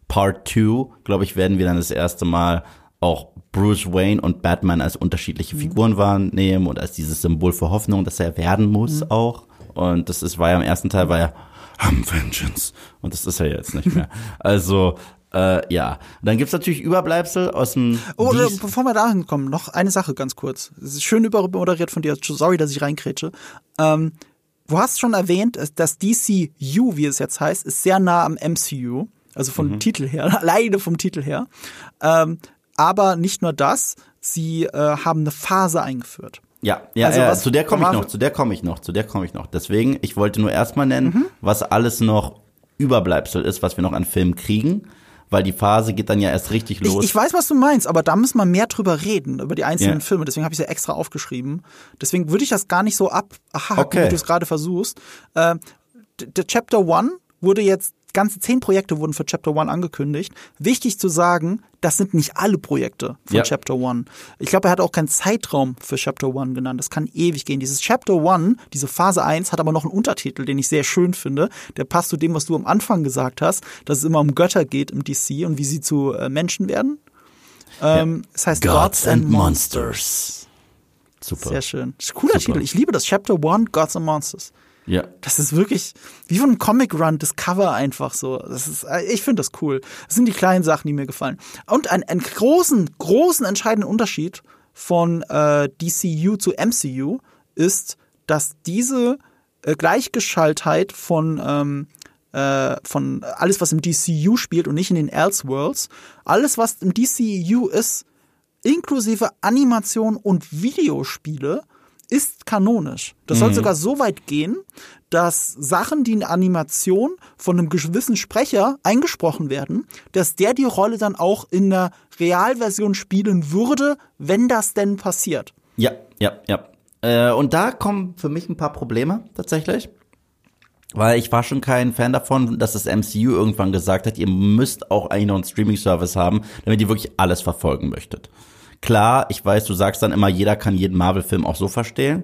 Part 2, glaube ich, werden wir dann das erste Mal auch Bruce Wayne und Batman als unterschiedliche Figuren wahrnehmen und als dieses Symbol für Hoffnung, dass er werden muss auch. Und das ist, war ja im ersten Teil, war ja I'm Vengeance. Und das ist er jetzt nicht mehr. Also, äh, ja. Dann gibt's natürlich Überbleibsel aus dem Oh, Dies- bevor wir dahin kommen, noch eine Sache ganz kurz. Es ist schön übermoderiert von dir. Sorry, dass ich reinkrätsche. Ähm, du hast schon erwähnt, das DCU, wie es jetzt heißt, ist sehr nah am MCU. Also vom Titel her, alleine vom Titel her. Ähm, aber nicht nur das, sie äh, haben eine Phase eingeführt. Ja, ja, Also ja zu der komme ich noch, zu der komme ich noch, zu der komme ich noch. Deswegen, ich wollte nur erstmal nennen, Mhm. was alles noch Überbleibsel ist, was wir noch an Filmen kriegen, weil die Phase geht dann ja erst richtig Ich, los. ich weiß, was du meinst, aber da müssen wir mehr drüber reden, über die einzelnen Ja. Filme. Deswegen habe ich es ja extra aufgeschrieben. Deswegen würde ich das gar nicht so ab, aha, Okay. wie du es gerade versuchst. Äh, der Chapter One wurde jetzt, ganze zehn Projekte wurden für Chapter One angekündigt. Wichtig zu sagen, das sind nicht alle Projekte von Ja. Chapter One. Ich glaube, er hat auch keinen Zeitraum für Chapter One genannt. Das kann ewig gehen. Dieses Chapter One, diese Phase 1, hat aber noch einen Untertitel, den ich sehr schön finde. Der passt zu dem, was du am Anfang gesagt hast, dass es immer um Götter geht im DC und wie sie zu äh, Menschen werden. Ähm, Es heißt Gods, and Monsters. Super. Sehr schön. Ist ein Cooler Super. Titel. Ich liebe das. Chapter One, Gods and Monsters. Ja. Das ist wirklich wie von einem Comic Run, das Cover einfach so. Das ist, äh, ich finde das cool. Das sind die kleinen Sachen, die mir gefallen. Und ein, einen großen, großen entscheidenden Unterschied von äh, DCU zu MCU ist, dass diese äh, Gleichgeschaltheit von ähm, äh, von alles, was im DCU spielt und nicht in den Elseworlds, alles, was im DCU ist, inklusive Animation und Videospiele, ist kanonisch. Das soll sogar so weit gehen, dass Sachen, die in Animation von einem gewissen Sprecher eingesprochen werden, dass der die Rolle dann auch in der Realversion spielen würde, wenn das denn passiert. Ja, ja, ja. Äh, und da kommen für mich ein paar Probleme tatsächlich. Weil ich war schon kein Fan davon, dass das MCU irgendwann gesagt hat, ihr müsst auch eigentlich noch einen Streaming-Service haben, damit ihr wirklich alles verfolgen möchtet. Klar, ich weiß, du sagst dann immer, jeder kann jeden Marvel-Film auch so verstehen.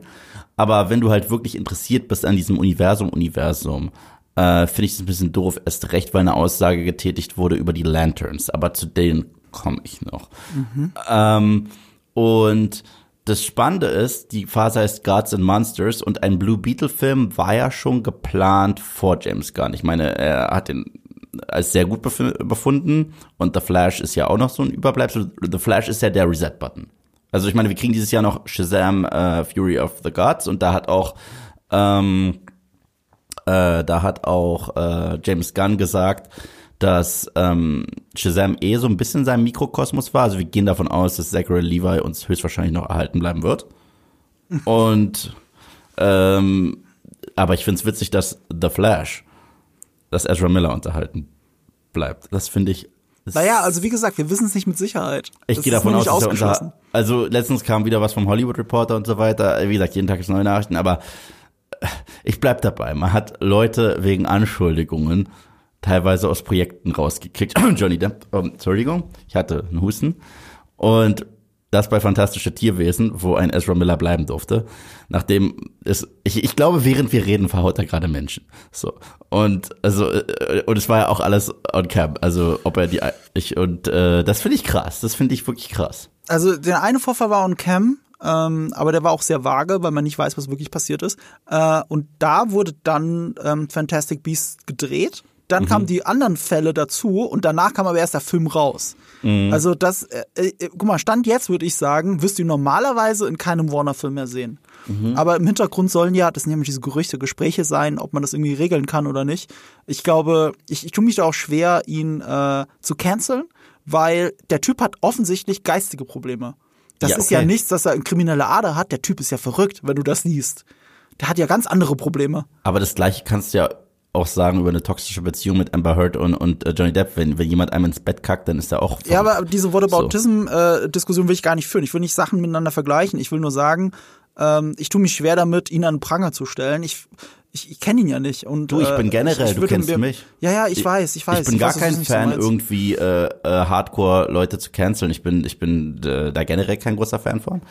Aber wenn du halt wirklich interessiert bist an diesem Universum, Universum, äh, finde ich es ein bisschen doof, erst recht, weil eine Aussage getätigt wurde über die Lanterns. Aber zu denen komme ich noch. Ähm, und das Spannende ist, die Phase heißt Gods and Monsters und ein Blue Beetle Film war ja schon geplant vor James Gunn. Ich meine, er hat den als sehr gut bef- befunden und The Flash ist ja auch noch so ein Überbleibsel. The Flash ist ja der Reset-Button. Also ich meine, wir kriegen dieses Jahr noch Shazam äh, Fury of the Gods und da hat auch ähm, äh, da hat auch äh, James Gunn gesagt, dass ähm, Shazam eh so ein bisschen sein Mikrokosmos war. Also wir gehen davon aus, dass Zachary Levi uns höchstwahrscheinlich noch erhalten bleiben wird. Und ähm, aber ich finde es witzig, dass The Flash, dass Ezra Miller unterhalten bleibt. Das finde ich. Naja, also wie gesagt, wir wissen es nicht mit Sicherheit. Ich Das gehe davon aus, dass er also letztens kam wieder was vom Hollywood Reporter und so weiter. Wie gesagt, jeden Tag ist neue Nachrichten, aber ich bleib dabei. Man hat Leute wegen Anschuldigungen teilweise aus Projekten rausgekriegt. Johnny Depp, ähm, Entschuldigung, ich hatte einen Husten. Und das bei Fantastische Tierwesen, wo ein Ezra Miller bleiben durfte. Nachdem es, ich, ich glaube, während wir reden, verhaut er gerade Menschen. So. Und, also, äh, und es war ja auch alles on cam. Also, ob er die, ich, und, äh, das finde ich krass. Das finde ich wirklich krass. Also der eine Vorfall war on Cam. ähm, aber der war auch sehr vage, weil man nicht weiß, was wirklich passiert ist. Äh, und da wurde dann ähm, Fantastic Beasts gedreht. Dann Mhm. kamen die anderen Fälle dazu und danach kam aber erst der Film raus. Mhm. Also das, äh, äh, guck mal, Stand jetzt würde ich sagen, wirst du normalerweise in keinem Warner-Film mehr sehen. Mhm. Aber im Hintergrund sollen ja, das sind nämlich diese Gerüchte, Gespräche sein, ob man das irgendwie regeln kann oder nicht. Ich glaube, ich, ich tue mich da auch schwer, ihn äh, zu canceln, weil der Typ hat offensichtlich geistige Probleme. Das Ja, ist ja okay. nichts, dass er eine kriminelle Ader hat. Der Typ ist ja verrückt, wenn du das liest. Der hat ja ganz andere Probleme. Aber das gleiche kannst du ja auch sagen über eine toxische Beziehung mit Amber Heard und, und äh, Johnny Depp. Wenn, wenn jemand einem ins Bett kackt, dann ist er auch. Ja, aber diese Whataboutism-Diskussion will ich gar nicht führen. Ich will nicht Sachen miteinander vergleichen. Ich will nur sagen, ähm, ich tue mich schwer damit, ihn an den Pranger zu stellen. Ich, ich, ich kenne ihn ja nicht. Und, Du, ich bin äh, generell, du würde kennst mir- mich. Ja, ja, ich, weiß, ich weiß. Ich bin gar weiß, kein so Fan, meinst. irgendwie äh, äh, Hardcore-Leute zu canceln. Ich bin, ich bin äh, da generell kein großer Fan von.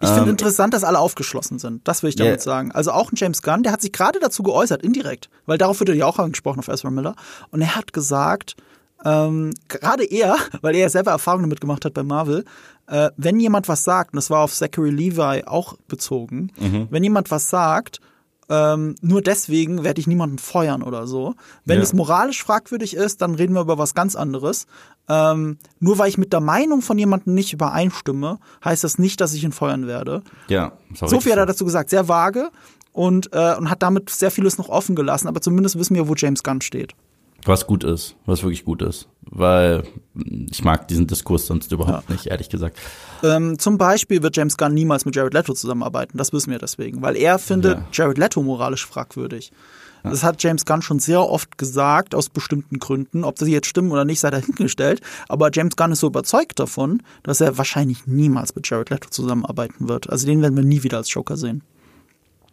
Ich finde interessant, dass alle aufgeschlossen sind. Das will ich damit Ähm, Ja. sagen. Also auch ein James Gunn, der hat sich gerade dazu geäußert, indirekt, weil darauf wird er ja auch angesprochen auf Ezra Miller. Und er hat gesagt, ähm, gerade er, weil er ja selber Erfahrungen damit gemacht hat bei Marvel, äh, wenn jemand was sagt, und das war auf Zachary Levi auch bezogen, Mhm. wenn jemand was sagt, ähm, nur deswegen werde ich niemanden feuern oder so. Wenn Ja. es moralisch fragwürdig ist, dann reden wir über was ganz anderes. Ähm, nur weil ich mit der Meinung von jemandem nicht übereinstimme, heißt das nicht, dass ich ihn feuern werde. Ja, sorry. So viel hat er dazu gesagt, sehr vage und, äh, und hat damit sehr vieles noch offen gelassen, aber zumindest wissen wir, wo James Gunn steht. Was gut ist, was wirklich gut ist. Weil ich mag diesen Diskurs sonst überhaupt nicht, ehrlich gesagt. Ähm, zum Beispiel wird James Gunn niemals mit Jared Leto zusammenarbeiten, das wissen wir deswegen, weil er findet Ja. Jared Leto moralisch fragwürdig. Das hat James Gunn schon sehr oft gesagt, aus bestimmten Gründen. Ob das jetzt stimmen oder nicht, sei dahingestellt. Aber James Gunn ist so überzeugt davon, dass er wahrscheinlich niemals mit Jared Leto zusammenarbeiten wird. Also den werden wir nie wieder als Joker sehen.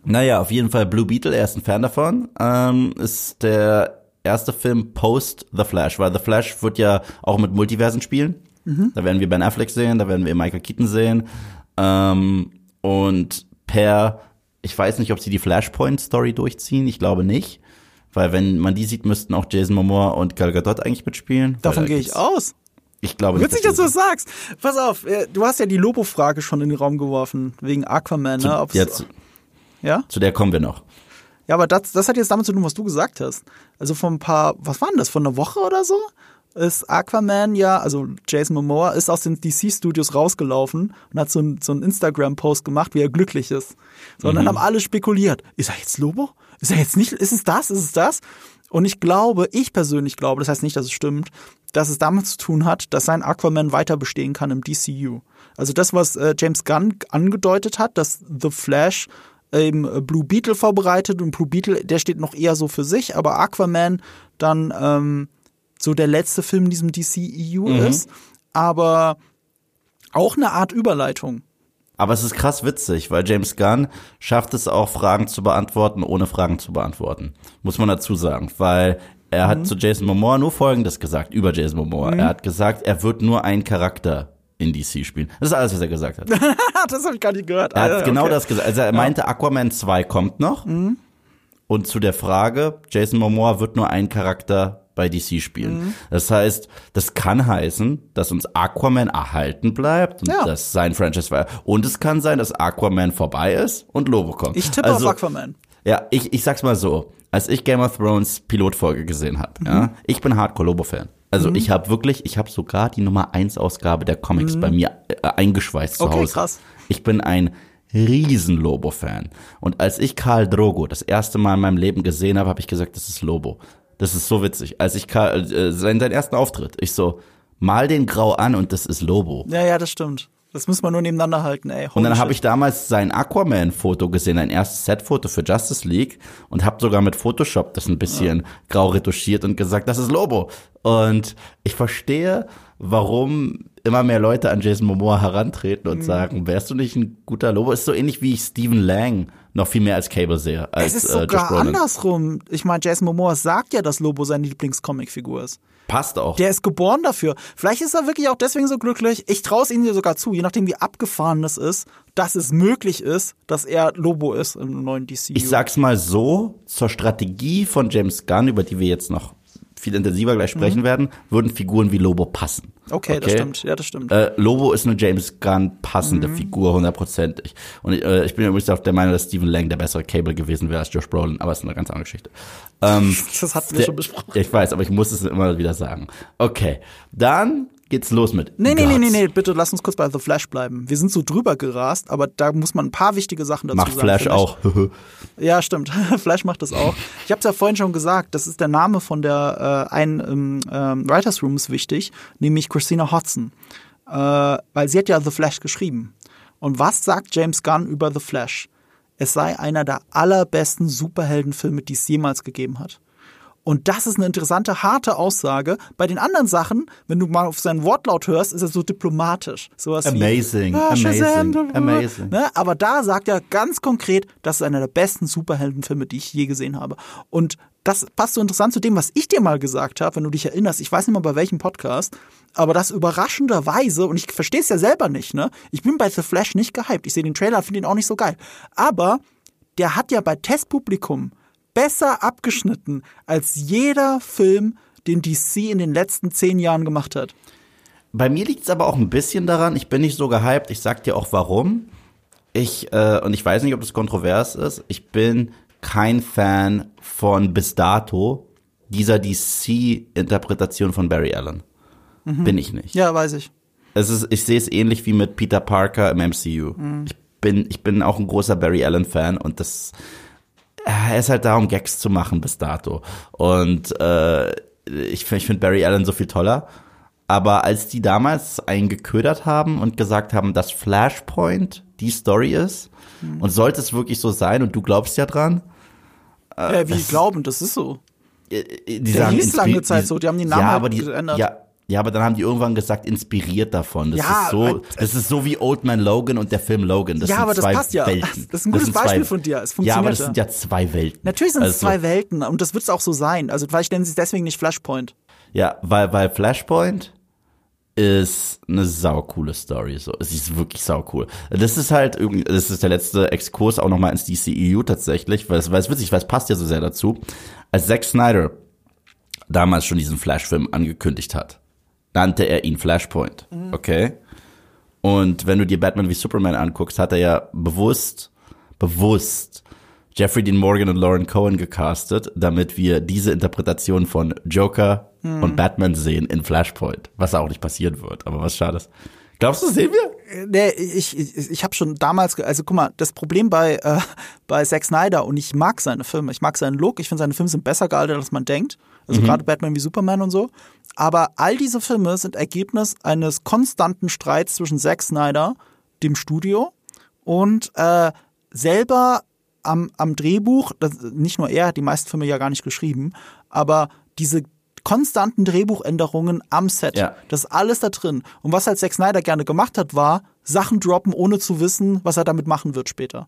Naja, auf jeden Fall Blue Beetle, er ist ein Fan davon. Ähm, ist der erste Film post The Flash, weil The Flash wird ja auch mit Multiversen spielen. Da werden wir Ben Affleck sehen, da werden wir Michael Keaton sehen. Ähm, und per, ich weiß nicht, ob sie die Flashpoint-Story durchziehen, ich glaube nicht. Weil wenn man die sieht, müssten auch Jason Momoa und Gal Gadot eigentlich mitspielen. Davon da gehe ich aus. Ich glaube nicht. Witzig, dass du das sagst. Pass auf, äh, du hast ja die Lobo-Frage schon in den Raum geworfen, wegen Aquaman, ne? Ob's- ja, zu, ja? zu der kommen wir noch. Ja, aber das, das hat jetzt damit zu tun, was du gesagt hast. Also vor ein paar, was war denn das, von einer Woche oder so? Ist Aquaman ja, also Jason Momoa ist aus den DC-Studios rausgelaufen und hat so einen so einen Instagram-Post gemacht, wie er glücklich ist. So, und dann haben alle spekuliert, ist er jetzt Lobo? Ist er jetzt nicht, ist es das, ist es das? Und ich glaube, ich persönlich glaube, das heißt nicht, dass es stimmt, dass es damit zu tun hat, dass sein Aquaman weiter bestehen kann im DCU. Also das, was äh, James Gunn angedeutet hat, dass The Flash eben Blue Beetle vorbereitet und Blue Beetle, der steht noch eher so für sich, aber Aquaman dann ähm, so der letzte Film in diesem DCEU ist, aber auch eine Art Überleitung. Aber es ist krass witzig, weil James Gunn schafft es auch, Fragen zu beantworten, ohne Fragen zu beantworten. Muss man dazu sagen. Weil er hat zu Jason Momoa nur Folgendes gesagt, über Jason Momoa. Er hat gesagt, er wird nur einen Charakter in DC spielen. Das ist alles, was er gesagt hat. das habe ich gar nicht gehört. Er hat Ah, genau okay. das gesagt. Also er meinte, Aquaman 2 kommt noch. Und zu der Frage, Jason Momoa wird nur einen Charakter bei DC spielen. Mhm. Das heißt, das kann heißen, dass uns Aquaman erhalten bleibt und Ja. dass sein Franchise war. Und es kann sein, dass Aquaman vorbei ist und Lobo kommt. Ich tippe also, auf Aquaman. Ja, ich, ich sag's mal so. Als ich Game of Thrones Pilotfolge gesehen habe, Mhm. ja, ich bin Hardcore-Lobo-Fan. Also ich habe wirklich, ich habe sogar die Nummer 1 Ausgabe der Comics bei mir äh, eingeschweißt zu Mhm. Okay, Hause. krass. Ich bin ein riesen Lobo-Fan. Und als ich Karl Drogo das erste Mal in meinem Leben gesehen habe, habe ich gesagt, das ist Lobo. Das ist so witzig. Als ich Karl, äh, seinen, seinen ersten Auftritt, ich so, mal den Grau an und das ist Lobo. Ja, ja, das stimmt. Das muss man nur nebeneinander halten, ey. Und dann Holy habe ich damals sein Aquaman-Foto gesehen, ein erstes Set-Foto für Justice League und habe sogar mit Photoshop das ein bisschen grau retuschiert und gesagt, das ist Lobo. Und ich verstehe, warum immer mehr Leute an Jason Momoa herantreten Mhm. und sagen, wärst du nicht ein guter Lobo? Ist so ähnlich wie ich Steven Lang noch viel mehr als Cable sehe. Als, Es ist äh, sogar Brolin. andersrum. Ich meine, Jason Momoa sagt ja, dass Lobo seine Lieblingscomicfigur ist. Passt auch. Der ist geboren dafür. Vielleicht ist er wirklich auch deswegen so glücklich. Ich traue es ihm sogar zu, je nachdem wie abgefahren das ist, dass es möglich ist, dass er Lobo ist im neuen DCU. Ich sag's mal so, zur Strategie von James Gunn, über die wir jetzt noch viel intensiver gleich sprechen werden, würden Figuren wie Lobo passen. Okay, das stimmt. Ja, das stimmt. Äh, Lobo ist eine James Gunn passende Figur, hundertprozentig. Und ich, äh, ich bin übrigens auch der Meinung, dass Stephen Lang der bessere Cable gewesen wäre als Josh Brolin, aber ist eine ganz andere Geschichte. Ähm, das hatten wir der- schon besprochen. Ich weiß, aber ich muss es immer wieder sagen. Okay, dann geht's los mit Nee, nee, nee, nee, nee, bitte lass uns kurz bei The Flash bleiben. Wir sind so drüber gerast, aber da muss man ein paar wichtige Sachen dazu Macht sagen. Flash finde ich. auch. Ja, stimmt. Flash macht das auch. Ich habe es ja vorhin schon gesagt, das ist der Name von der äh, einen im ähm, Writers Room ist wichtig, nämlich Christina Hodson. Äh, weil sie hat ja The Flash geschrieben. Und was sagt James Gunn über The Flash? Es sei einer der allerbesten Superheldenfilme, die es jemals gegeben hat. Und das ist eine interessante, harte Aussage. Bei den anderen Sachen, wenn du mal auf seinen Wortlaut hörst, ist er so diplomatisch. Sowas Amazing, wie, ah, Shazam, amazing, amazing. Ne? Aber da sagt er ganz konkret, das ist einer der besten Superheldenfilme, die ich je gesehen habe. Und das passt so interessant zu dem, was ich dir mal gesagt habe, wenn du dich erinnerst. Ich weiß nicht mal bei welchem Podcast, aber das überraschenderweise, und ich verstehe es ja selber nicht, ne? Ich bin bei The Flash nicht gehypt. Ich sehe den Trailer, finde ihn auch nicht so geil. Aber der hat ja bei Testpublikum besser abgeschnitten als jeder Film, den DC in den letzten zehn Jahren gemacht hat. Bei mir liegt's aber auch ein bisschen daran, ich bin nicht so gehypt, ich sag dir auch warum. Ich, äh, und ich weiß nicht, ob das kontrovers ist, ich bin kein Fan von bis dato dieser DC-Interpretation von Barry Allen. Bin ich nicht. Ja, weiß ich. Es ist, ich sehe es ähnlich wie mit Peter Parker im MCU. Ich bin, ich bin auch ein großer Barry Allen Fan und das, er ist halt da, um Gags zu machen bis dato. Und äh, ich, ich finde Barry Allen so viel toller. Aber als die damals einen geködert haben und gesagt haben, dass Flashpoint die Story ist und sollte es wirklich so sein und du glaubst ja dran, äh, wie glauben, das ist so. die Der sagen, hieß lange Zeit so, die haben den Namen ja, halt aber die, geändert. Ja, ja, aber dann haben die irgendwann gesagt, inspiriert davon. Das Ja, ist so, weil- das ist so wie Old Man Logan und der Film Logan. Das Ja, sind aber das zwei passt ja. Welten. Das ist ein gutes sind zwei- Beispiel von dir. Es Ja, aber funktioniert das sind ja zwei Welten. Natürlich sind es Also, zwei Welten und das wird es auch so sein. Also vielleicht nennen sie es deswegen nicht Flashpoint. Ja, weil, weil Flashpoint ist eine saukoole Story. So, es ist wirklich saucool. Das ist halt irgendwie, das ist der letzte Exkurs auch nochmal ins DCEU tatsächlich, weil es, weil es witzig, weil es passt ja so sehr dazu. Als Zack Snyder damals schon diesen Flash-Film angekündigt hat, nannte er ihn Flashpoint. Okay? Und wenn du dir Batman wie Superman anguckst, hat er ja bewusst, bewusst Jeffrey Dean Morgan und Lauren Cohen gecastet, damit wir diese Interpretation von Joker und Batman sehen in Flashpoint, was auch nicht passieren wird, aber was schade ist. Glaubst du, das sehen wir? Nee, ich, ich, ich habe schon damals, also guck mal, das Problem bei, äh, bei Zack Snyder und ich mag seine Filme, ich mag seinen Look, ich finde seine Filme sind besser gealtert, als man denkt. Also gerade Batman wie Superman und so. Aber all diese Filme sind Ergebnis eines konstanten Streits zwischen Zack Snyder, dem Studio, und äh, selber am, am Drehbuch, das, nicht nur er hat die meisten Filme ja gar nicht geschrieben, aber diese konstanten Drehbuchänderungen am Set. Ja. Das ist alles da drin. Und was halt Zack Snyder gerne gemacht hat, war Sachen droppen, ohne zu wissen, was er damit machen wird später.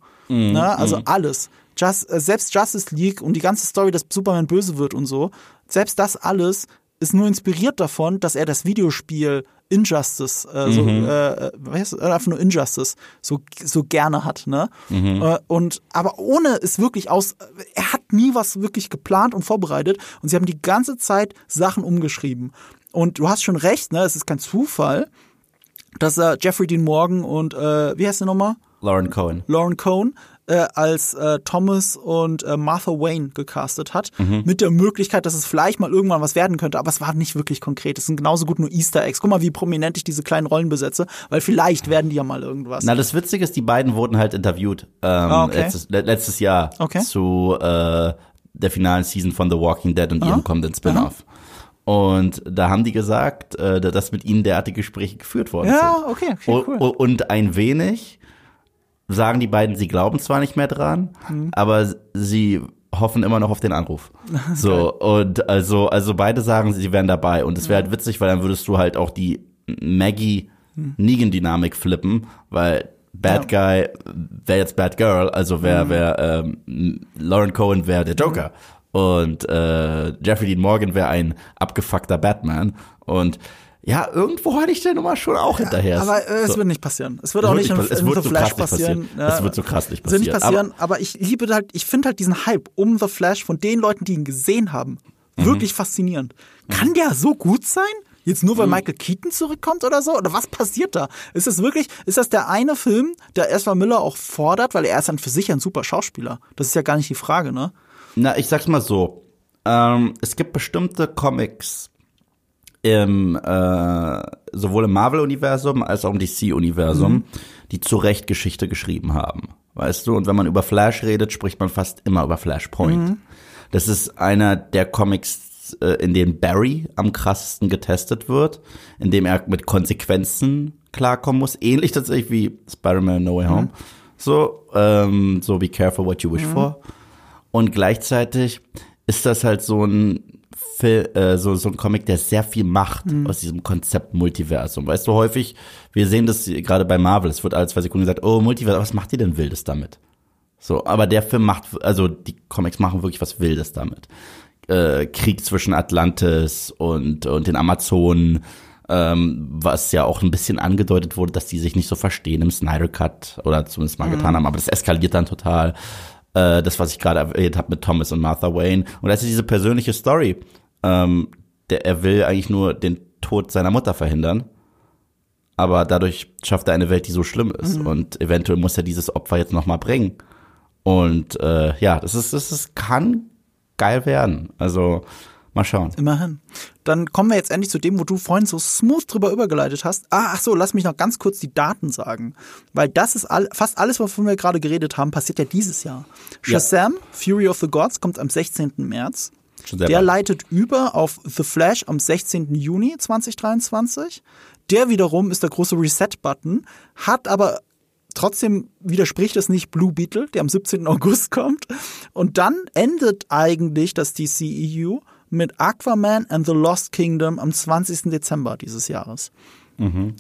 ne? Also alles. Just, äh, selbst Justice League und die ganze Story, dass Superman böse wird und so, selbst das alles ist nur inspiriert davon, dass er das Videospiel Injustice, äh, so, äh, was heißt, äh, einfach nur Injustice, so, so gerne hat, ne? Äh, und, aber ohne es wirklich aus, er hat nie was wirklich geplant und vorbereitet und sie haben die ganze Zeit Sachen umgeschrieben. Und du hast schon recht, ne? Es ist kein Zufall, dass er Jeffrey Dean Morgan und, äh, wie heißt der nochmal? Lauren Cohen. Lauren Cohn äh, als äh, Thomas und äh, Martha Wayne gecastet hat, mit der Möglichkeit, dass es vielleicht mal irgendwann was werden könnte, aber es war nicht wirklich konkret. Es sind genauso gut nur Easter Eggs. Guck mal, wie prominent ich diese kleinen Rollen besetze, weil vielleicht werden die ja mal irgendwas. Na, das Witzige ist, die beiden wurden halt interviewt ähm, Ah, okay. letztes, le letztes Jahr Okay. zu äh, der finalen Season von The Walking Dead und ihrem kommenden Spin-off. Und da haben die gesagt, äh, dass mit ihnen derartige Gespräche geführt worden ja, sind. okay, okay, O- cool. Und ein wenig sagen die beiden, sie glauben zwar nicht mehr dran, Mhm. aber sie hoffen immer noch auf den Anruf. So, und also, also beide sagen, sie wären dabei. Und es wäre halt witzig, weil dann würdest du halt auch die Maggie-Negan-Dynamik flippen, weil Bad Guy wäre jetzt Bad Girl, also wäre wär, ähm, Lauren Cohen wäre der Joker. Und äh, Jeffrey Dean Morgan wäre ein abgefuckter Batman. Und ja, irgendwo hatte ich der Nummer schon auch hinterher. Aber äh, es So. wird nicht passieren. Es wird Es auch nicht in, nicht es in wird The so Flash passieren. passieren. Es wird so krass nicht Es wird nicht passieren. passieren, aber, ich liebe halt, ich finde halt diesen Hype um The Flash von den Leuten, die ihn gesehen haben, Wirklich faszinierend. Kann der so gut sein? Jetzt nur, weil Michael Keaton zurückkommt oder so? Oder was passiert da? Ist das wirklich, ist das der eine Film, der Ezra Miller auch fordert, weil er ist dann für sich ein super Schauspieler? Das ist ja gar nicht die Frage, ne? Na, ich sag's mal so. Ähm, es gibt bestimmte Comics im äh, sowohl im Marvel-Universum als auch im DC-Universum, die zu Recht Geschichte geschrieben haben. Weißt du? Und wenn man über Flash redet, spricht man fast immer über Flashpoint. Das ist einer der Comics, äh, in denen Barry am krassesten getestet wird, in dem er mit Konsequenzen klarkommen muss. Ähnlich tatsächlich wie Spider-Man No Way Home. So, ähm, so be careful what you wish for. Und gleichzeitig ist das halt so ein Fil äh, so, so ein Comic, der sehr viel macht aus diesem Konzept Multiversum. Weißt du, häufig, wir sehen das gerade bei Marvel, es wird alle zwei Sekunden gesagt, oh, Multiversum, was macht ihr denn Wildes damit? So, aber der Film macht, also die Comics machen wirklich was Wildes damit. Äh, Krieg zwischen Atlantis und, und den Amazonen, ähm, was ja auch ein bisschen angedeutet wurde, dass die sich nicht so verstehen im Snyder Cut oder zumindest mal getan haben, aber das eskaliert dann total. Äh, das, was ich gerade erwähnt habe mit Thomas und Martha Wayne. Und das ist diese persönliche Story. Ähm, der, er will eigentlich nur den Tod seiner Mutter verhindern. Aber dadurch schafft er eine Welt, die so schlimm ist. Und eventuell muss er dieses Opfer jetzt nochmal bringen. Und äh, ja, das ist, das ist, kann geil werden. Also mal schauen. Immerhin. Dann kommen wir jetzt endlich zu dem, wo du vorhin so smooth drüber übergeleitet hast. Ah, ach so, lass mich noch ganz kurz die Daten sagen. Weil das ist all, fast alles, wovon wir gerade geredet haben, passiert ja dieses Jahr. Ja. Shazam, Fury of the Gods, kommt am 16. März. Der bald. leitet über auf The Flash am 16. Juni 2023. Der wiederum ist der große Reset-Button, hat aber trotzdem widerspricht es nicht Blue Beetle, der am 17. August kommt. Und dann endet eigentlich das DCEU mit Aquaman and the Lost Kingdom am 20. Dezember dieses Jahres.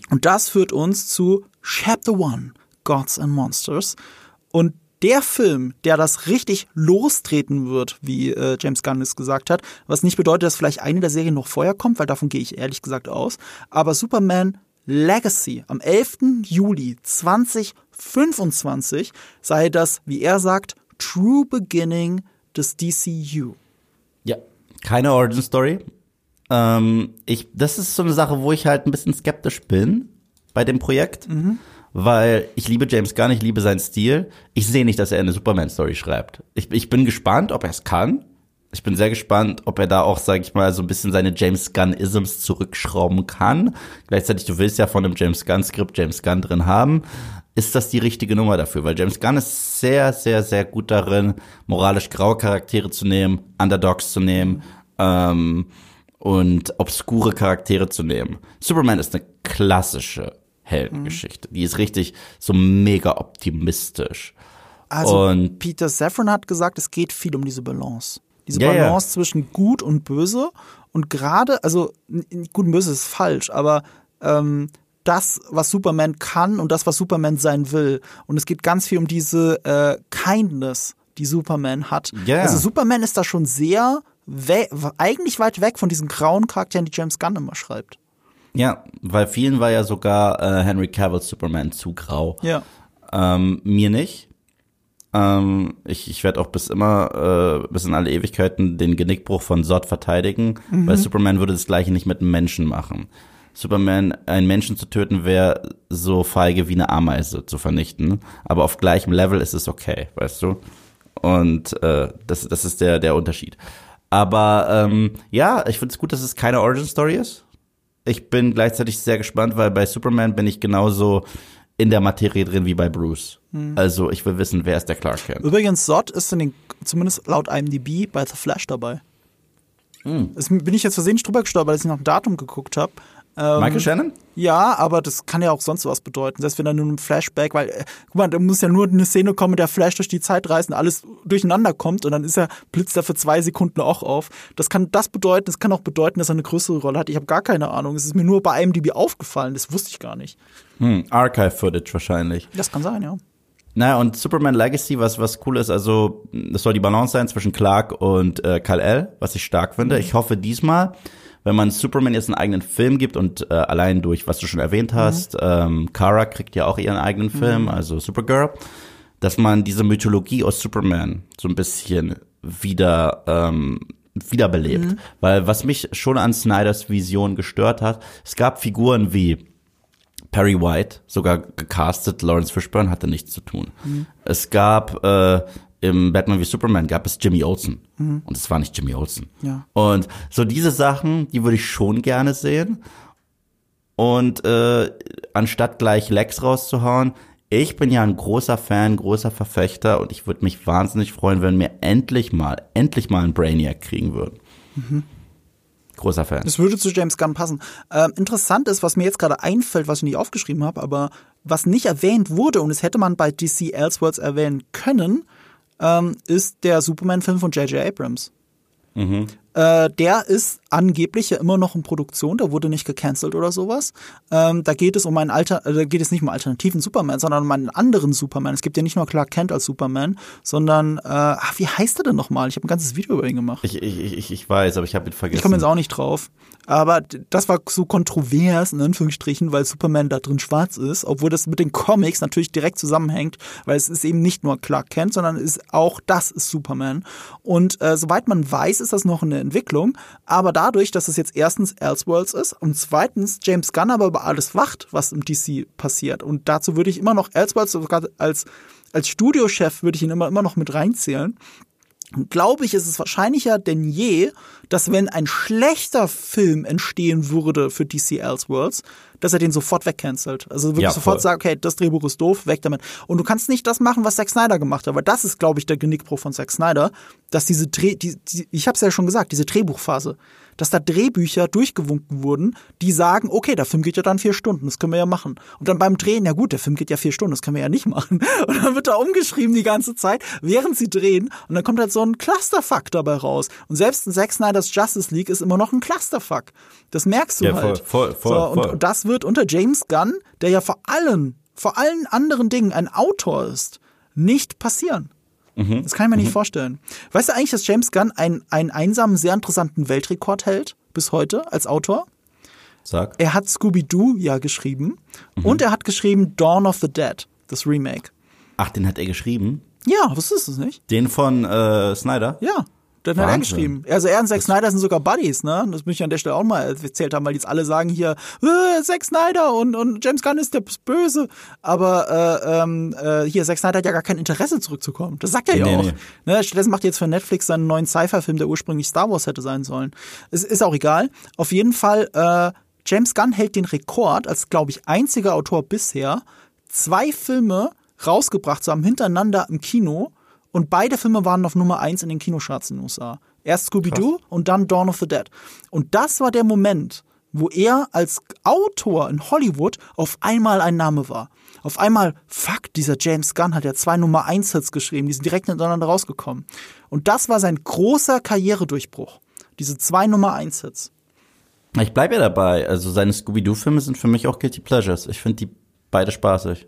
Und das führt uns zu Chapter One, Gods and Monsters. Und der Film, der das richtig lostreten wird, wie äh, James Gunn es gesagt hat, was nicht bedeutet, dass vielleicht eine der Serien noch vorher kommt, weil davon gehe ich ehrlich gesagt aus, aber Superman Legacy am 11. Juli 2025 sei das, wie er sagt, True Beginning des DCU. Ja, keine Origin Story. Ähm, ich, das ist so eine Sache, wo ich halt ein bisschen skeptisch bin bei dem Projekt, weil ich liebe James Gunn, ich liebe seinen Stil. Ich sehe nicht, dass er eine Superman-Story schreibt. Ich, ich bin gespannt, ob er es kann. Ich bin sehr gespannt, ob er da auch, sag ich mal, so ein bisschen seine James Gunn-Isms zurückschrauben kann. Gleichzeitig, du willst ja von einem James Gunn-Skript James Gunn drin haben. Ist das die richtige Nummer dafür? Weil James Gunn ist sehr, sehr, sehr gut darin, moralisch graue Charaktere zu nehmen, Underdogs zu nehmen, ähm, und obskure Charaktere zu nehmen. Superman ist eine klassische Heldengeschichte. Die ist richtig so mega optimistisch. Also Und- Peter Safran hat gesagt, es geht viel um diese Balance. Diese Ja, ja. Balance zwischen gut und böse. Und gerade, also gut und böse ist falsch, aber ähm, das, was Superman kann und das, was Superman sein will. Und es geht ganz viel um diese äh, Kindness, die Superman hat. Ja. Also Superman ist da schon sehr, we eigentlich weit weg von diesen grauen Charakteren, die James Gunn immer schreibt. Ja, weil vielen war ja sogar äh, Henry Cavill's Superman zu grau. Ja. Ähm, mir nicht. Ähm, ich ich werde auch bis immer, äh, bis in alle Ewigkeiten den Genickbruch von Zod verteidigen, weil Superman würde das gleiche nicht mit einem Menschen machen. Superman, einen Menschen zu töten, wäre so feige wie eine Ameise zu vernichten. Aber auf gleichem Level ist es okay, weißt du? Und äh, das, das ist der, der Unterschied. Aber ähm, ja, ich finde es gut, dass es keine Origin-Story ist. Ich bin gleichzeitig sehr gespannt, weil bei Superman bin ich genauso in der Materie drin wie bei Bruce. Also ich will wissen, wer ist der Clark Kent. Übrigens, Zod ist in den, zumindest laut IMDb, bei The Flash dabei. Das bin ich jetzt versehentlich drüber gestolpert, als ich nach dem Datum geguckt habe. Ähm, Michael Shannon? Ja, aber das kann ja auch sonst was bedeuten. Selbst wenn er nur ein Flashback, weil, äh, guck mal, da muss ja nur eine Szene kommen, mit der Flash durch die Zeit reist und alles durcheinander kommt und dann ist er, blitzt er für zwei Sekunden auch auf. Das kann das bedeuten, das kann auch bedeuten, dass er eine größere Rolle hat. Ich habe gar keine Ahnung. Es ist mir nur bei IMDb aufgefallen, das wusste ich gar nicht. Hm, Archive-Footage wahrscheinlich. Das kann sein, ja. Naja, und Superman Legacy, was, was cool ist, also das soll die Balance sein zwischen Clark und äh, Kal-El, was ich stark finde. Ich hoffe diesmal, wenn man Superman jetzt einen eigenen Film gibt und äh, allein durch, was du schon erwähnt hast, ähm, Kara kriegt ja auch ihren eigenen Film, also Supergirl, dass man diese Mythologie aus Superman so ein bisschen wieder ähm, wiederbelebt. Mhm. Weil was mich schon an Snyders Vision gestört hat, es gab Figuren wie Perry White, sogar gecastet, Lawrence Fishburne hatte nichts zu tun. Mhm. Es gab äh, im Batman wie Superman gab es Jimmy Olsen. Mhm. Und es war nicht Jimmy Olsen. Ja. Und so diese Sachen, die würde ich schon gerne sehen. Und äh, anstatt gleich Lex rauszuhauen, ich bin ja ein großer Fan, großer Verfechter und ich würde mich wahnsinnig freuen, wenn wir endlich mal, endlich mal einen Brainiac kriegen würden. Mhm. Großer Fan. Das würde zu James Gunn passen. Ähm, interessant ist, was mir jetzt gerade einfällt, was ich nicht aufgeschrieben habe, aber was nicht erwähnt wurde und es hätte man bei DC Elseworlds erwähnen können, ähm, ist der Superman-Film von J.J. Abrams. Mhm. Äh, der ist angeblich ja immer noch in Produktion, der wurde nicht gecancelt oder sowas. Ähm, da geht es um einen Alter, äh, da geht es nicht um einen alternativen Superman, sondern um einen anderen Superman. Es gibt ja nicht nur Clark Kent als Superman, sondern äh, ach, wie heißt er denn nochmal? Ich habe ein ganzes Video über ihn gemacht. Ich, ich, ich, ich weiß, aber ich habe ihn vergessen. Ich komme jetzt auch nicht drauf. Aber das war so kontrovers, in Anführungsstrichen, weil Superman da drin schwarz ist, obwohl das mit den Comics natürlich direkt zusammenhängt, weil es ist eben nicht nur Clark Kent, sondern ist auch das ist Superman. Und äh, soweit man weiß, ist das noch eine Entwicklung. Aber dadurch, dass es jetzt erstens Elseworlds ist und zweitens James Gunn aber über alles wacht, was im DC passiert. Und dazu würde ich immer noch Elseworlds sogar als als Studiochef würde ich ihn immer, immer noch mit reinzählen glaube ich, ist es wahrscheinlicher denn je, dass wenn ein schlechter Film entstehen würde für DC Elseworlds, dass er den sofort wegcancelt. Also wirklich ja, sofort sagt, okay, das Drehbuch ist doof, weg damit. Und du kannst nicht das machen, was Zack Snyder gemacht hat, weil das ist, glaube ich, der Genickbruch von Zack Snyder, dass diese Dreh, die, die, ich habe es ja schon gesagt, diese Drehbuchphase, dass da Drehbücher durchgewunken wurden, die sagen, okay, der Film geht ja dann vier Stunden, das können wir ja machen. Und dann beim Drehen, ja gut, der Film geht ja vier Stunden, das können wir ja nicht machen. Und dann wird da umgeschrieben die ganze Zeit, während sie drehen. Und dann kommt halt so ein Clusterfuck dabei raus. Und selbst in Zack Snyder's Justice League ist immer noch ein Clusterfuck. Das merkst du ja, halt. Voll, voll, voll, so, und das wird unter James Gunn, der ja vor allem, vor allen anderen Dingen ein Autor ist, nicht passieren. Mhm. Das kann ich mir mhm. nicht vorstellen. Weißt du eigentlich, dass James Gunn einen, einen einsamen, sehr interessanten Weltrekord hält bis heute als Autor? Sag. Er hat Scooby-Doo ja geschrieben mhm. und er hat geschrieben Dawn of the Dead, das Remake. Ach, den hat er geschrieben? Ja, wusstest du es nicht? Den von äh, Snyder? Ja. Dann hat er geschrieben. Also er und Zack Snyder sind sogar Buddies, ne? Das möchte ich an der Stelle auch mal erzählt haben, weil jetzt alle sagen hier, äh, Zack Snyder und, und James Gunn ist der Böse. Aber äh, ähm, äh, hier, Zack Snyder hat ja gar kein Interesse zurückzukommen. Das sagt er ja nee, auch. Nee. Ne? Stattdessen macht er jetzt für Netflix seinen neuen Sci-Fi-Film, der ursprünglich Star Wars hätte sein sollen. Es ist auch egal. Auf jeden Fall, äh, James Gunn hält den Rekord als, glaube ich, einziger Autor bisher, zwei Filme rausgebracht zu haben hintereinander im Kino und beide Filme waren auf Nummer eins in den Kinocharts in den USA. Erst Scooby-Doo und dann Dawn of the Dead. Und das war der Moment, wo er als Autor in Hollywood auf einmal ein Name war. Auf einmal, fuck, dieser James Gunn hat ja zwei Nummer 1 Hits geschrieben, die sind direkt hintereinander rausgekommen. Und das war sein großer Karrieredurchbruch. Diese zwei Nummer 1 Hits. Ich bleibe ja dabei. Also seine Scooby-Doo-Filme sind für mich auch Guilty Pleasures. Ich finde die beide spaßig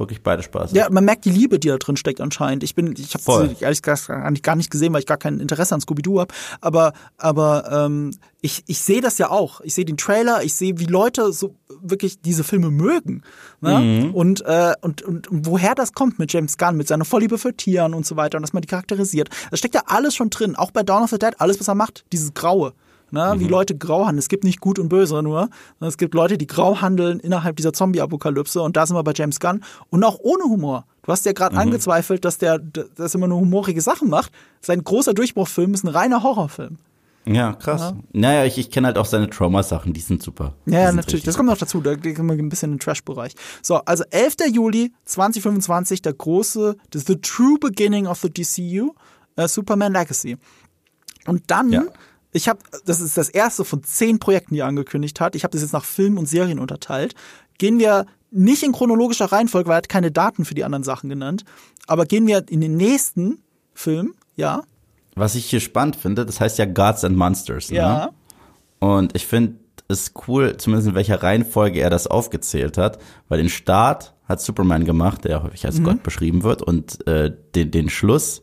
wirklich beide Spaß. Ja, man merkt die Liebe, die da drin steckt anscheinend. Ich bin, ich habe ehrlich gesagt gar nicht gesehen, weil ich gar kein Interesse an Scooby-Doo habe. Aber, aber ähm, ich, ich sehe das ja auch. Ich sehe den Trailer, ich sehe, wie Leute so wirklich diese Filme mögen. Ne? Mhm. Und, äh, und, und, und woher das kommt mit James Gunn, mit seiner Vorliebe für Tieren und so weiter und dass man die charakterisiert. Das steckt ja alles schon drin. Auch bei Dawn of the Dead, alles, was er macht, dieses Graue ne? wie mhm. Leute grau handeln. Es gibt nicht gut und böse nur. Es gibt Leute, die grau handeln innerhalb dieser Zombie-Apokalypse und da sind wir bei James Gunn und auch ohne Humor. Du hast ja gerade mhm. angezweifelt, dass der das immer nur humorige Sachen macht. Sein großer Durchbruchfilm ist ein reiner Horrorfilm. Ja, krass. Ja. Naja, ich, ich kenne halt auch seine Trauma-Sachen, die sind super. Ja, sind natürlich. Das kommt noch dazu. Da gehen wir ein bisschen in den Trash-Bereich. So, also 11. Juli 2025, der große, the true beginning of the DCU, uh, Superman Legacy. Und dann ja ich habe, das ist das erste von zehn Projekten, die er angekündigt hat. Ich habe das jetzt nach Filmen und Serien unterteilt. Gehen wir nicht in chronologischer Reihenfolge, weil er hat keine Daten für die anderen Sachen genannt. Aber gehen wir in den nächsten Film, ja. Was ich hier spannend finde, das heißt ja Gods and Monsters. Ne? Ja. Und ich finde es cool, zumindest in welcher Reihenfolge er das aufgezählt hat, weil den Start hat Superman gemacht, der häufig als mhm. Gott beschrieben wird, und äh, den, den Schluss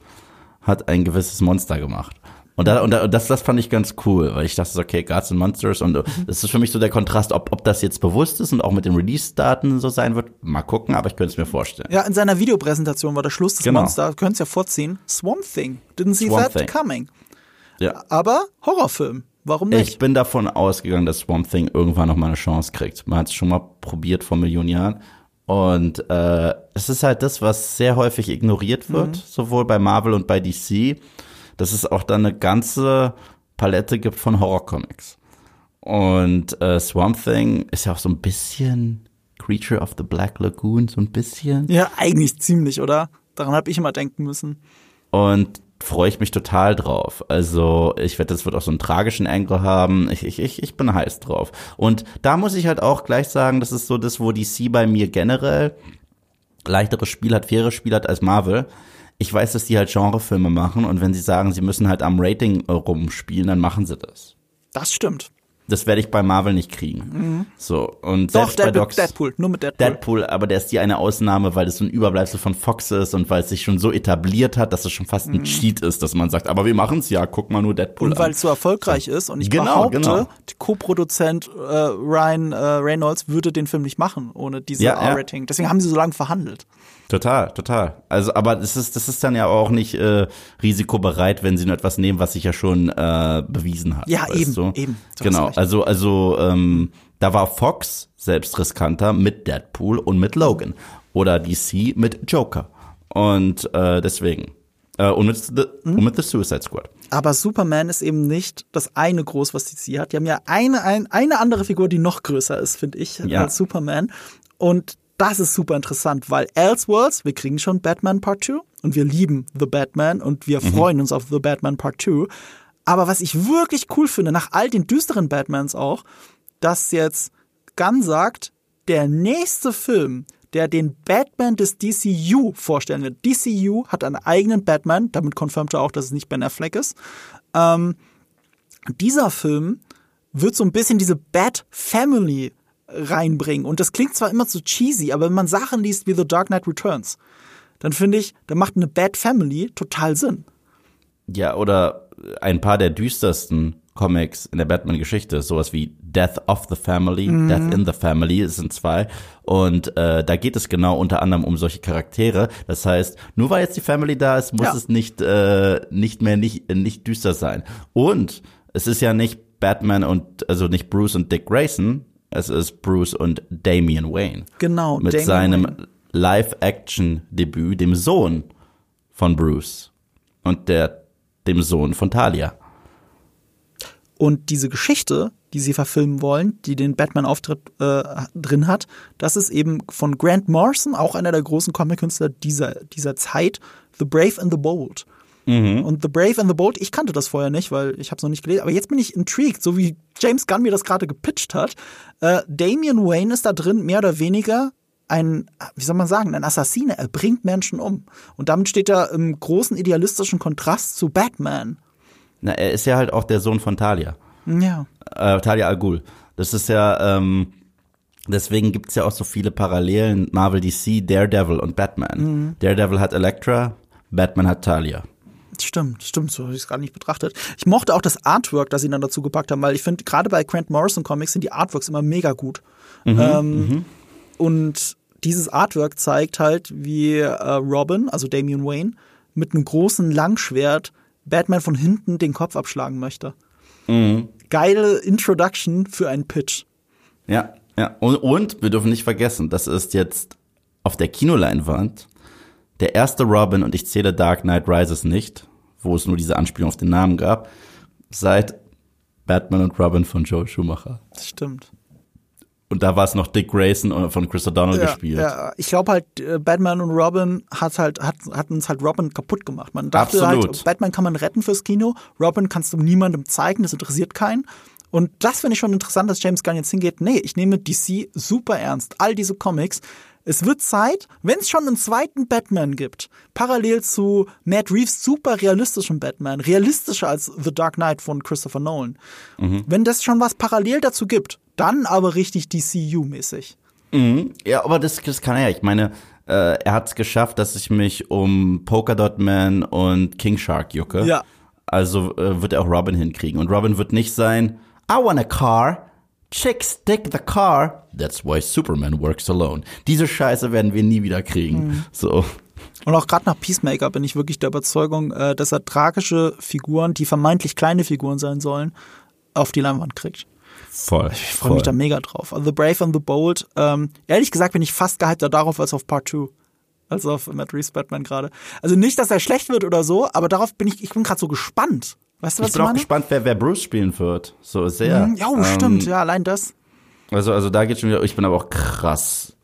hat ein gewisses Monster gemacht. Und, da, und, da, und das, das fand ich ganz cool, weil ich dachte, okay, Gods and Monsters und mhm. das ist für mich so der Kontrast, ob, ob das jetzt bewusst ist und auch mit den Release-Daten so sein wird. Mal gucken, aber ich könnte es mir vorstellen. Ja, in seiner Videopräsentation war der Schluss des genau. Monsters, könnt es ja vorziehen. Swamp Thing. Didn't see Swamp that Thing. coming. Ja. Aber Horrorfilm. Warum nicht? Ich bin davon ausgegangen, dass Swamp Thing irgendwann noch mal eine Chance kriegt. Man hat es schon mal probiert vor Millionen Jahren. Und äh, es ist halt das, was sehr häufig ignoriert wird, sowohl bei Marvel und bei DC, dass es auch dann eine ganze Palette gibt von Horrorcomics. Und äh, Swamp Thing ist ja auch so ein bisschen Creature of the Black Lagoon, so ein bisschen. ja, eigentlich ziemlich, oder? Daran habe ich immer denken müssen. Und freue ich mich total drauf. Also ich wette, es wird auch so einen tragischen Angle haben. Ich, ich, ich, ich bin heiß drauf. Und da muss ich halt auch gleich sagen, das ist so das, wo DC bei mir generell leichteres Spiel hat, faires Spiel hat als Marvel. Ich weiß, dass die halt Genrefilme machen und wenn sie sagen, sie müssen halt am Rating äh, rumspielen, dann machen sie das. Das stimmt. Das werde ich bei Marvel nicht kriegen. So und Mhm. Doch, selbst bei Deadpool, Docs Deadpool, nur mit Deadpool. Deadpool, aber der ist die eine Ausnahme, weil das so ein Überbleibsel von Fox ist und weil es sich schon so etabliert hat, dass es schon fast ein Cheat ist, dass man sagt, aber wir machen's ja, guck mal nur Deadpool Mhm. Und weil es so erfolgreich ist und ich Genau, behaupte, genau. Co-Produzent äh, Ryan äh, Reynolds würde den Film nicht machen ohne diese Ja, ja. R-Rating. Deswegen haben sie so lange verhandelt. Total, total. Also, aber das ist, das ist dann ja auch nicht äh, risikobereit, wenn sie nur etwas nehmen, was sich ja schon äh, bewiesen hat. Ja, eben, du? eben. Hast Genau. Also, also ähm, da war Fox selbst riskanter mit Deadpool und mit Logan oder DC mit Joker und äh, deswegen äh, und mit the, Hm? und mit the Suicide Squad. Aber Superman ist eben nicht das eine groß, was DC hat. Die haben ja eine, ein, eine andere Figur, die noch größer ist, finde ich, Ja. als Superman. Und das ist super interessant, weil Elseworlds, wir kriegen schon Batman Part 2 und wir lieben The Batman und wir freuen uns auf The Batman Part 2. Aber was ich wirklich cool finde, nach all den düsteren Batmans auch, dass jetzt Gunn sagt, der nächste Film, der den Batman des DCU vorstellen wird. DCU hat einen eigenen Batman, damit confirmt er auch, dass es nicht Ben Affleck ist. Ähm, dieser Film wird so ein bisschen diese Bat Family reinbringen. Und das klingt zwar immer so cheesy, aber wenn man Sachen liest wie The Dark Knight Returns, dann finde ich, da macht eine Bat Family total Sinn. Ja, oder ein paar der düstersten Comics in der Batman-Geschichte, sowas wie Death of the Family, Mhm. Death in the Family, es sind zwei. Und äh, da geht es genau unter anderem um solche Charaktere. Das heißt, nur weil jetzt die Family da ist, muss Ja. es nicht, äh, nicht mehr nicht, nicht düster sein. Und es ist ja nicht Batman und, also nicht Bruce und Dick Grayson, es ist Bruce und Damian Wayne. Genau, Mit Damian seinem Wayne. Live-Action-Debüt, dem Sohn von Bruce und der, dem Sohn von Talia. Und diese Geschichte, die sie verfilmen wollen, die den Batman-Auftritt äh, drin hat, das ist eben von Grant Morrison, auch einer der großen Comic-Künstler dieser, dieser Zeit, The Brave and the Bold. Und The Brave and the Bold, ich kannte das vorher nicht, weil ich habe es noch nicht gelesen, aber jetzt bin ich intrigued, so wie James Gunn mir das gerade gepitcht hat. Äh, Damian Wayne ist da drin mehr oder weniger ein, wie soll man sagen, ein Assassine. Er bringt Menschen um. Und damit steht er im großen idealistischen Kontrast zu Batman. Na, er ist ja halt auch der Sohn von Talia. Ja. Äh, Talia al Ghul. Das ist ja, ähm, deswegen gibt's ja auch so viele Parallelen Marvel DC, Daredevil und Batman. Daredevil hat Elektra, Batman hat Talia. Stimmt, stimmt, so habe ich es gar nicht betrachtet. Ich mochte auch das Artwork, das sie dann dazu gepackt haben, weil ich finde, gerade bei Grant Morrison Comics sind die Artworks immer mega gut. ähm, Und dieses Artwork zeigt halt, wie äh, Robin, also Damian Wayne, mit einem großen Langschwert Batman von hinten den Kopf abschlagen möchte. Geile Introduction für einen Pitch. Ja, ja. Und, und wir dürfen nicht vergessen, das ist jetzt auf der Kinoleinwand der erste Robin und ich zähle Dark Knight Rises nicht, wo es nur diese Anspielung auf den Namen gab, seit Batman und Robin von Joe Schumacher. Das stimmt. Und da war es noch Dick Grayson von Chris O'Donnell gespielt. Ja, ich glaube halt, äh, Batman und Robin hat halt, hat, hat uns halt Robin kaputt gemacht. Man dachte Absolut. halt, Batman kann man retten fürs Kino, Robin kannst du niemandem zeigen, das interessiert keinen. Und das finde ich schon interessant, dass James Gunn jetzt hingeht. Nee, ich nehme DC super ernst. All diese Comics. Es wird Zeit, wenn es schon einen zweiten Batman gibt, parallel zu Matt Reeves super realistischem Batman, realistischer als The Dark Knight von Christopher Nolan. Wenn das schon was parallel dazu gibt, dann aber richtig DCU-mäßig. Mhm. Ja, aber das, das kann er ja. Ich meine, äh, er hat es geschafft, dass ich mich um Polkadot Man und King Shark jucke. Ja. Also äh, wird er auch Robin hinkriegen. Und Robin wird nicht sein, I want a car. Chicks dig the car. That's why Superman works alone. Diese Scheiße werden wir nie wieder kriegen. So. Und auch gerade nach Peacemaker bin ich wirklich der Überzeugung, äh, dass er tragische Figuren, die vermeintlich kleine Figuren sein sollen, auf die Leinwand kriegt. Voll. Ich freue mich da mega drauf. Also The Brave and the Bold. Ähm, ehrlich gesagt bin ich fast gehypter darauf als auf Part 2. Als auf Matt Reeves Batman gerade. Also nicht, dass er schlecht wird oder so, aber darauf bin ich, ich bin gerade so gespannt. Weißt du, was ich bin ich auch gespannt, wer, wer Bruce spielen wird. So sehr. Hm, Ja, oh, Ähm, stimmt. Ja, allein das. Also, also da geht schon wieder, ich bin aber auch krass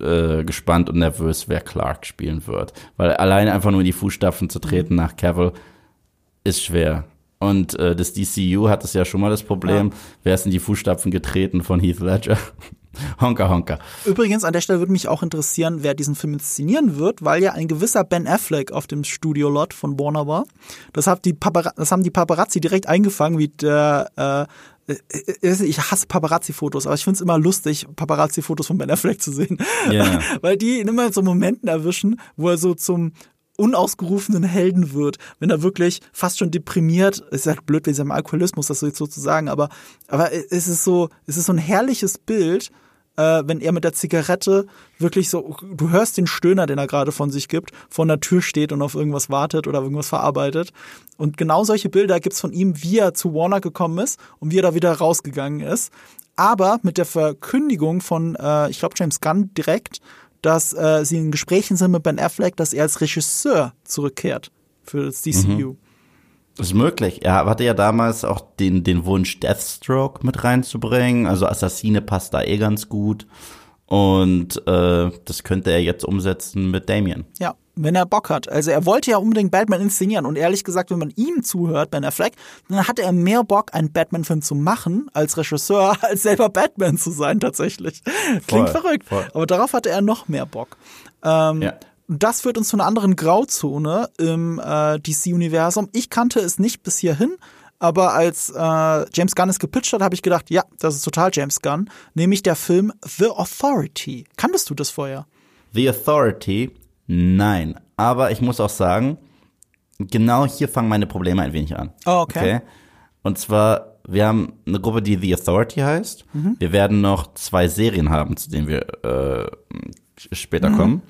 äh, gespannt und nervös, wer Clark spielen wird. Weil allein einfach nur in die Fußstapfen zu treten nach Cavill ist schwer. Und äh, das DCU hat es ja schon mal das Problem, wer ist in die Fußstapfen getreten von Heath Ledger? honka honka. Übrigens, an der Stelle würde mich auch interessieren, wer diesen Film inszenieren wird, weil ja ein gewisser Ben Affleck auf dem Studio-Lot von Warner war. Das, hat die Papara das haben die Paparazzi direkt eingefangen, wie der äh, äh, ich hasse Paparazzi-Fotos, aber ich finde es immer lustig, Paparazzi-Fotos von Ben Affleck zu sehen. Ja. Weil die ihn immer in so Momenten erwischen, wo er so zum unausgerufenen Helden wird, wenn er wirklich fast schon deprimiert, ist ja blöd wegen seinem Alkoholismus, das so jetzt so zu sagen, aber, aber es ist so, es ist so ein herrliches Bild, äh, wenn er mit der Zigarette wirklich so, du hörst den Stöhner, den er gerade von sich gibt, vor einer Tür steht und auf irgendwas wartet oder irgendwas verarbeitet. Und genau solche Bilder gibt's von ihm, wie er zu Warner gekommen ist und wie er da wieder rausgegangen ist. Aber mit der Verkündigung von, äh, ich glaube, James Gunn direkt, dass äh, sie in Gesprächen sind mit Ben Affleck, dass er als Regisseur zurückkehrt für das DCU. Das ist möglich. Er hatte ja damals auch den, den Wunsch, Deathstroke mit reinzubringen. Also Assassine passt da eh ganz gut. Und äh, das könnte er jetzt umsetzen mit Damien. Ja, wenn er Bock hat. Also er wollte ja unbedingt Batman inszenieren und ehrlich gesagt, wenn man ihm zuhört, Ben Affleck, dann hatte er mehr Bock, einen Batman-Film zu machen als Regisseur, als selber Batman zu sein tatsächlich. Klingt Voll, verrückt, voll. aber darauf hatte er noch mehr Bock. Ähm, Ja. Das führt uns zu einer anderen Grauzone im äh, DC-Universum. Ich kannte es nicht bis hierhin, aber als äh, James Gunn es gepitcht hat, habe ich gedacht, ja, das ist total James Gunn, nämlich der Film The Authority. Kanntest du das vorher? The Authority, nein. Aber ich muss auch sagen, genau hier fangen meine Probleme ein wenig an. Oh, okay. Und zwar, wir haben eine Gruppe, die The Authority heißt. Wir werden noch zwei Serien haben, zu denen wir äh, später kommen.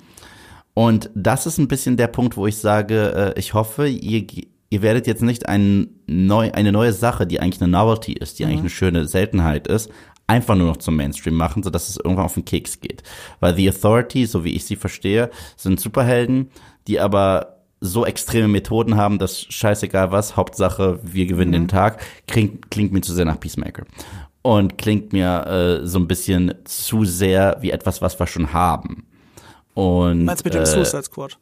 Und das ist ein bisschen der Punkt, wo ich sage, äh, ich hoffe, ihr, ihr werdet jetzt nicht ein neu, eine neue Sache, die eigentlich eine Novelty ist, die eigentlich eine schöne Seltenheit ist, einfach nur noch zum Mainstream machen, sodass es irgendwann auf den Keks geht. Weil The Authority, so wie ich sie verstehe, sind Superhelden, die aber so extreme Methoden haben, dass scheißegal was, Hauptsache wir gewinnen den Tag, klingt, klingt mir zu sehr nach Peacemaker. Und klingt mir äh, so ein bisschen zu sehr wie etwas, was wir schon haben. Und, Meinst du mit dem äh, Suicide Squad?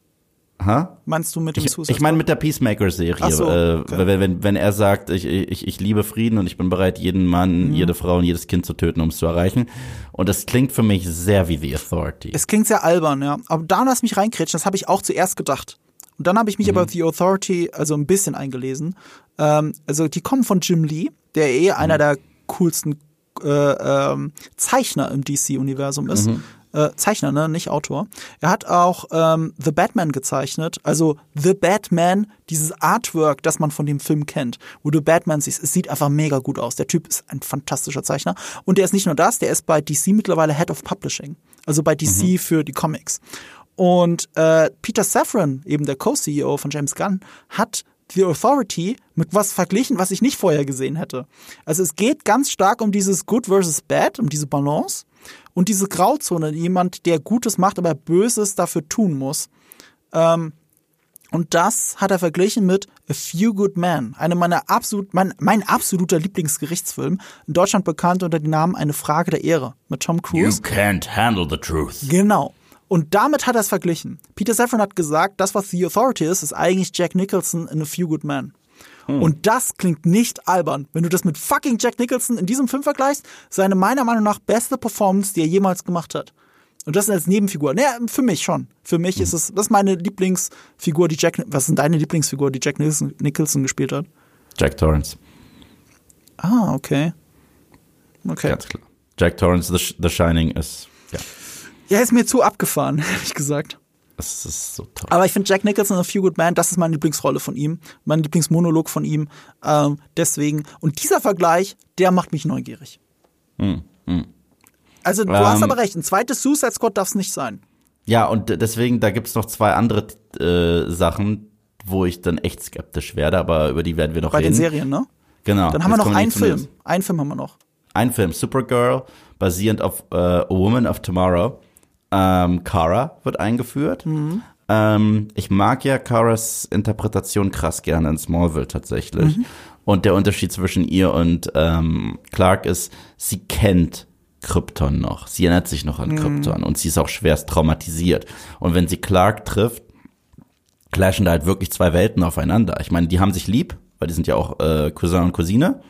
Ha? Meinst du mit dem Ich, Suicide ich meine Squad? mit der Peacemaker-Serie. So, äh, okay. wenn, wenn, wenn er sagt, ich, ich, ich liebe Frieden und ich bin bereit, jeden Mann, Mhm. jede Frau und jedes Kind zu töten, um es zu erreichen. Und das klingt für mich sehr wie The Authority. Es klingt sehr albern, ja. Aber da lass mich reinkrätschen, das habe ich auch zuerst gedacht. Und dann habe ich mich Mhm. aber The Authority also ein bisschen eingelesen. Ähm, also die kommen von Jim Lee, der eh Mhm. einer der coolsten äh, ähm, Zeichner im DC-Universum ist. Mhm. Äh, Zeichner, ne, nicht Autor. Er hat auch ähm, The Batman gezeichnet, also The Batman, dieses Artwork, das man von dem Film kennt, wo du Batman siehst. Es sieht einfach mega gut aus. Der Typ ist ein fantastischer Zeichner. Und der ist nicht nur das, der ist bei DC mittlerweile Head of Publishing. Also bei DC für die Comics. Und äh, Peter Safran, eben der Co-CEO von James Gunn, hat The Authority mit was verglichen, was ich nicht vorher gesehen hätte. Also es geht ganz stark um dieses Good versus Bad, um diese Balance und diese Grauzone, jemand, der Gutes macht, aber Böses dafür tun muss. Ähm, und das hat er verglichen mit A Few Good Men, eine meiner absolut, mein, mein absoluter Lieblingsgerichtsfilm, in Deutschland bekannt unter dem Namen Eine Frage der Ehre mit Tom Cruise. can't handle the truth. Genau. Und damit hat er es verglichen. Peter Safran hat gesagt, das, was The Authority ist, ist eigentlich Jack Nicholson in A Few Good Men. Und das klingt nicht albern. Wenn du das mit fucking Jack Nicholson in diesem Film vergleichst, seine meiner Meinung nach beste Performance, die er jemals gemacht hat. Und das als Nebenfigur. Naja, für mich schon. Für mich ist es, das ist meine Lieblingsfigur, die Jack, was ist deine Lieblingsfigur, die Jack Nicholson, Nicholson gespielt hat? Jack Torrance, Ah, okay. Okay. ganz klar. Jack Torrance, The, Sh- The Shining ist, ja, Ja, ist mir zu abgefahren, ehrlich gesagt. Es ist so toll. Aber ich finde Jack Nicholson in A Few Good Men, das ist meine Lieblingsrolle von ihm, mein Lieblingsmonolog von ihm. Ähm, deswegen, und dieser Vergleich, der macht mich neugierig. Also du hast Ähm. aber recht, ein zweites Suicide Squad darf es nicht sein. Ja, und deswegen, da gibt's noch zwei andere äh, Sachen, wo ich dann echt skeptisch werde, aber über die werden wir noch Bei reden. den Serien, ne? Genau. Dann haben wir noch einen. Film. Einen Film haben wir noch. Ein Film, Supergirl, basierend auf äh, A Woman of Tomorrow. Ähm, Kara wird eingeführt. Ähm, ich mag ja Karas Interpretation krass gerne in Smallville tatsächlich. Und der Unterschied zwischen ihr und ähm, Clark ist, sie kennt Krypton noch. Sie erinnert sich noch an Krypton und sie ist auch schwerst traumatisiert. Und wenn sie Clark trifft, clashen da halt wirklich zwei Welten aufeinander. Ich meine, die haben sich lieb, weil die sind ja auch äh, Cousin und Cousine.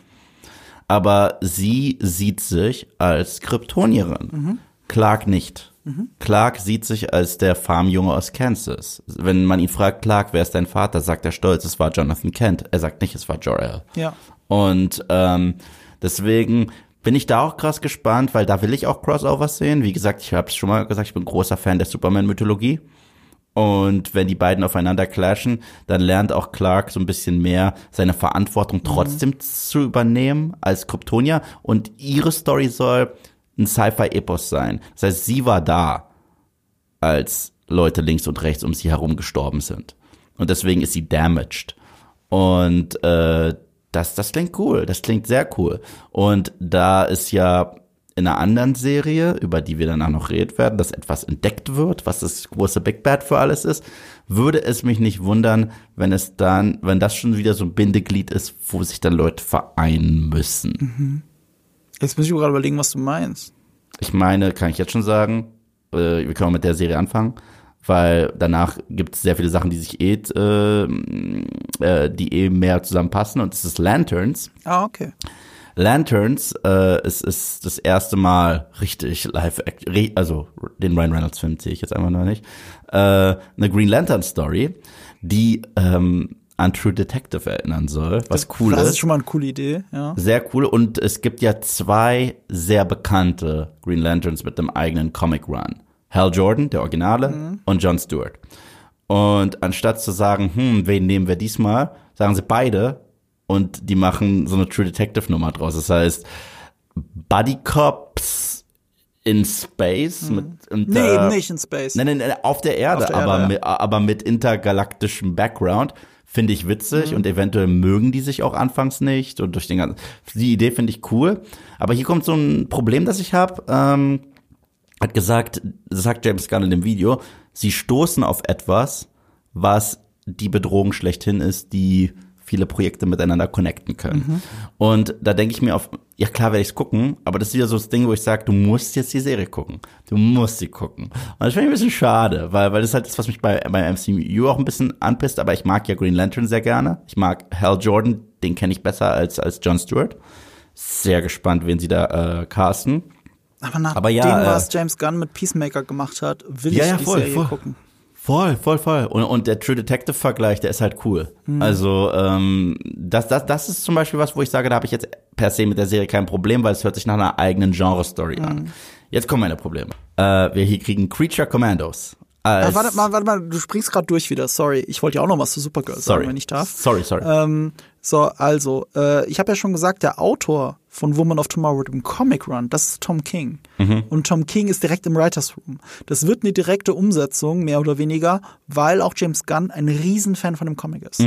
Aber sie sieht sich als Kryptonierin. Clark nicht. Clark sieht sich als der Farmjunge aus Kansas. Wenn man ihn fragt, Clark, wer ist dein Vater, sagt er stolz, es war Jonathan Kent. Er sagt nicht, es war Jor-El. Ja. Und ähm, deswegen bin ich da auch krass gespannt, weil da will ich auch Crossovers sehen. Wie gesagt, ich habe es schon mal gesagt, ich bin großer Fan der Superman-Mythologie. Und wenn die beiden aufeinander clashen, dann lernt auch Clark so ein bisschen mehr seine Verantwortung trotzdem zu übernehmen als Kryptonier. Und ihre Story soll ein Sci-Fi-Epos sein. Das heißt, sie war da, als Leute links und rechts um sie herum gestorben sind. Und deswegen ist sie damaged. Und äh, das, das klingt cool, das klingt sehr cool. Und da ist ja in einer anderen Serie, über die wir danach noch reden werden, dass etwas entdeckt wird, was das große Big Bad für alles ist, würde es mich nicht wundern, wenn es dann, wenn das schon wieder so ein Bindeglied ist, wo sich dann Leute vereinen müssen. Jetzt muss ich gerade überlegen, was du meinst. Ich meine, kann ich jetzt schon sagen, äh, wir können mit der Serie anfangen, weil danach gibt es sehr viele Sachen, die sich eh, äh, äh, die eh mehr zusammenpassen und das ist Lanterns. Ah, okay. Lanterns äh, ist, ist das erste Mal richtig live, also den Ryan Reynolds Film sehe ich jetzt einfach noch nicht, äh, eine Green Lantern Story, die ähm, an True Detective erinnern soll, was cool das ist. ist schon mal eine coole Idee, ja. Sehr cool. Und es gibt ja zwei sehr bekannte Green Lanterns mit einem eigenen Comic Run. Hal Jordan, der Originale, und John Stewart. Und anstatt zu sagen, hm, wen nehmen wir diesmal, sagen sie beide und die machen so eine True Detective Nummer draus. Das heißt, Buddy Cops in Space mit, und, Nee, äh, eben nicht in Space. Nein, nein, nein, auf der Erde, Auf der aber, Erde, ja. mit, aber mit intergalaktischem Background. Finde ich witzig Mhm. und eventuell mögen die sich auch anfangs nicht und durch den ganzen. Die Idee finde ich cool. Aber hier kommt so ein Problem, das ich habe. Ähm, hat gesagt, sagt James Gunn in dem Video, sie stoßen auf etwas, was die Bedrohung schlechthin ist, die viele Projekte miteinander connecten können. Mhm. Und da denke ich mir auf, ja klar werde ich's gucken, aber das ist wieder so das Ding, wo ich sage, du musst jetzt die Serie gucken. Du musst sie gucken. Und das finde ich ein bisschen schade, weil, weil das ist halt das, was mich bei, bei MCU auch ein bisschen anpisst, aber ich mag ja Green Lantern sehr gerne. Ich mag Hal Jordan, den kenne ich besser als, als John Stewart. Sehr gespannt, wen sie da äh, casten. Aber nach Aber ja, dem, äh, was James Gunn mit Peacemaker gemacht hat, will Ja, ich ja, die voll, Serie voll. gucken. Voll, voll, voll. Und, und der True Detective Vergleich, der ist halt cool. Also ähm, das, das, das ist zum Beispiel was, wo ich sage, da habe ich jetzt per se mit der Serie kein Problem, weil es hört sich nach einer eigenen Genre-Story an. Jetzt kommen meine Probleme. Äh, wir hier kriegen Creature Commandos. Als, Ah, warte mal, warte mal, du springst gerade durch wieder. Sorry, ich wollte ja auch noch was zu Supergirl sorry. sagen, wenn ich darf. Sorry, sorry. Ähm, so, also, äh, ich habe ja schon gesagt, der Autor von Woman of Tomorrow, dem Comic Run, das ist Tom King. Und Tom King ist direkt im Writers Room. Das wird eine direkte Umsetzung, mehr oder weniger, weil auch James Gunn ein Riesenfan von dem Comic ist.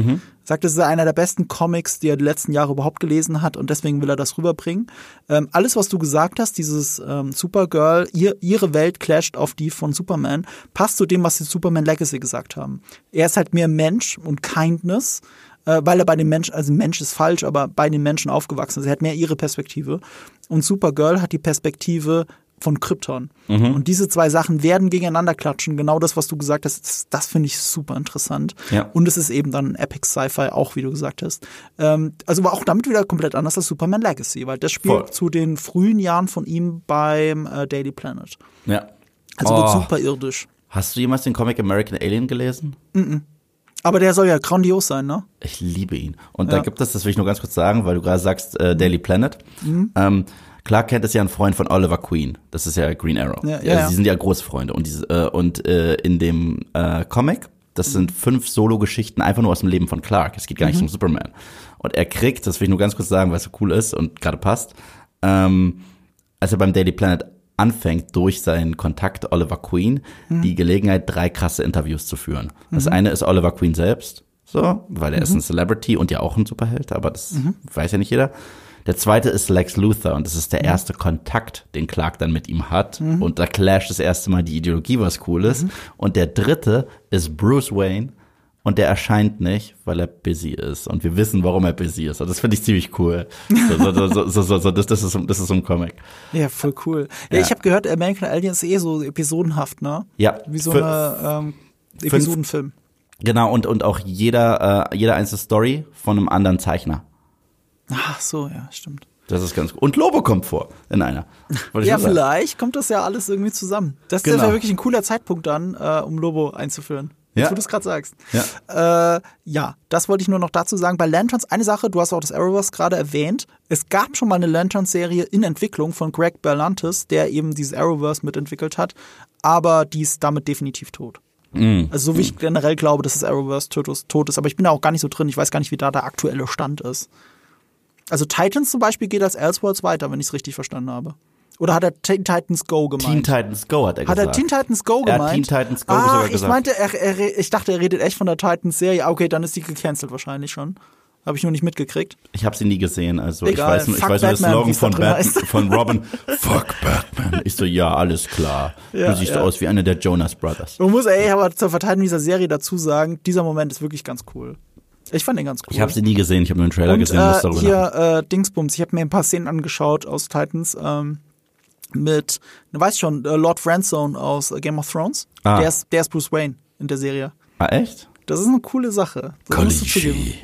Sagt, es ist einer der besten Comics, die er die letzten Jahre überhaupt gelesen hat und deswegen will er das rüberbringen. Ähm, alles, was du gesagt hast, dieses ähm, Supergirl, ihr, ihre Welt clasht auf die von Superman, passt zu dem, was die Superman Legacy gesagt haben. Er ist halt mehr Mensch und Kindness äh, weil er bei den Menschen, also Mensch ist falsch, aber bei den Menschen aufgewachsen ist. Er hat mehr ihre Perspektive. Und Supergirl hat die Perspektive von Krypton. Und diese zwei Sachen werden gegeneinander klatschen. Genau das, was du gesagt hast, das, das finde ich super interessant. Ja. Und es ist eben dann Epic Sci-Fi, auch wie du gesagt hast. Ähm, also war auch damit wieder komplett anders als Superman Legacy, weil das spielt Voll. zu den frühen Jahren von ihm beim äh, Daily Planet. ja. Also Oh. wird super irdisch. Hast du jemals den Comic American Alien gelesen? Aber der soll ja grandios sein, ne? Ich liebe ihn. Und da Ja. gibt es, das will ich nur ganz kurz sagen, weil du gerade sagst, äh, Daily Planet. Ähm, Clark Kent ist ja ein Freund von Oliver Queen. Das ist ja Green Arrow. Ja, ja, also. Sie sind ja große Freunde. Und, diese, äh, und äh, in dem äh, Comic, das sind fünf Solo-Geschichten einfach nur aus dem Leben von Clark. Es geht gar nicht um Superman. Und er kriegt, das will ich nur ganz kurz sagen, weil es so cool ist und gerade passt, ähm, als er beim Daily Planet anfängt durch seinen Kontakt Oliver Queen Mhm. die Gelegenheit, drei krasse Interviews zu führen. Das eine ist Oliver Queen selbst, so, weil er ist Mhm. ein Celebrity und ja auch ein Superheld, aber das weiß ja nicht jeder. Der zweite ist Lex Luthor und das ist Mhm. der erste Kontakt, den Clark dann mit ihm hat. Und da clasht das erste Mal die Ideologie, was cool ist. Mhm. Und der dritte ist Bruce Wayne und der erscheint nicht, weil er busy ist. Und wir wissen, warum er busy ist. Und das finde ich ziemlich cool. So, so, so, so, so, so, das, das, ist, das ist so ein Comic. Ja, voll cool. Ja, Ja. ich habe gehört, American Alien ist eh so episodenhaft, ne? Ja, Wie so eine ähm, Episodenfilm. Genau, und, und auch jeder, äh, jeder einzelne Story von einem anderen Zeichner. Ach so, ja, stimmt. Das ist ganz cool. Und Lobo kommt vor in einer. Ja, vielleicht kommt das ja alles irgendwie zusammen. Das, Genau. wäre wirklich ein cooler Zeitpunkt dann, äh, um Lobo einzuführen. Jetzt, Ja. wo du es gerade sagst. Ja. Äh, ja, das wollte ich nur noch dazu sagen. Bei Lanterns, eine Sache, du hast auch das Arrowverse gerade erwähnt. Es gab schon mal eine Lanterns-Serie in Entwicklung von Greg Berlantis, der eben dieses Arrowverse mitentwickelt hat, aber die ist damit definitiv tot. Mhm. Also so wie ich generell glaube, dass das Arrowverse tot ist, tot ist, aber ich bin da auch gar nicht so drin. Ich weiß gar nicht, wie da der aktuelle Stand ist. Also Titans zum Beispiel geht als Elseworlds weiter, wenn ich es richtig verstanden habe. Oder hat er Teen Titans Go gemeint? Teen Titans Go hat er Hat er gesagt. Teen Titans Go Er hat gemeint? Teen Titans Go ah, ich gesagt. meinte, er, er, ich dachte, er redet echt von der Titans-Serie. Ah, Okay, dann ist die gecancelt wahrscheinlich schon. Habe ich nur nicht mitgekriegt. Ich habe sie nie gesehen, also Egal, ich weiß nur, ich weiß nur das Batman, Slogan von, drin Bat heißt. von Robin. Fuck Batman. Ich so, ja, alles klar. Ja, du siehst ja. aus wie einer der Jonas Brothers. Man muss ey, aber zur Verteidigung dieser Serie dazu sagen, dieser Moment ist wirklich ganz cool. Ich fand den ganz cool. Ich habe sie nie gesehen, ich habe nur einen Trailer Und gesehen äh, darüber hier äh, Dingsbums, ich habe mir ein paar Szenen angeschaut aus Titans ähm, mit, du weißt schon, äh, Lord Franzone aus äh, Game of Thrones. Ah. Der, ist, der ist Bruce Wayne in der Serie. Ah, echt? Das ist eine coole Sache. Das zugeben.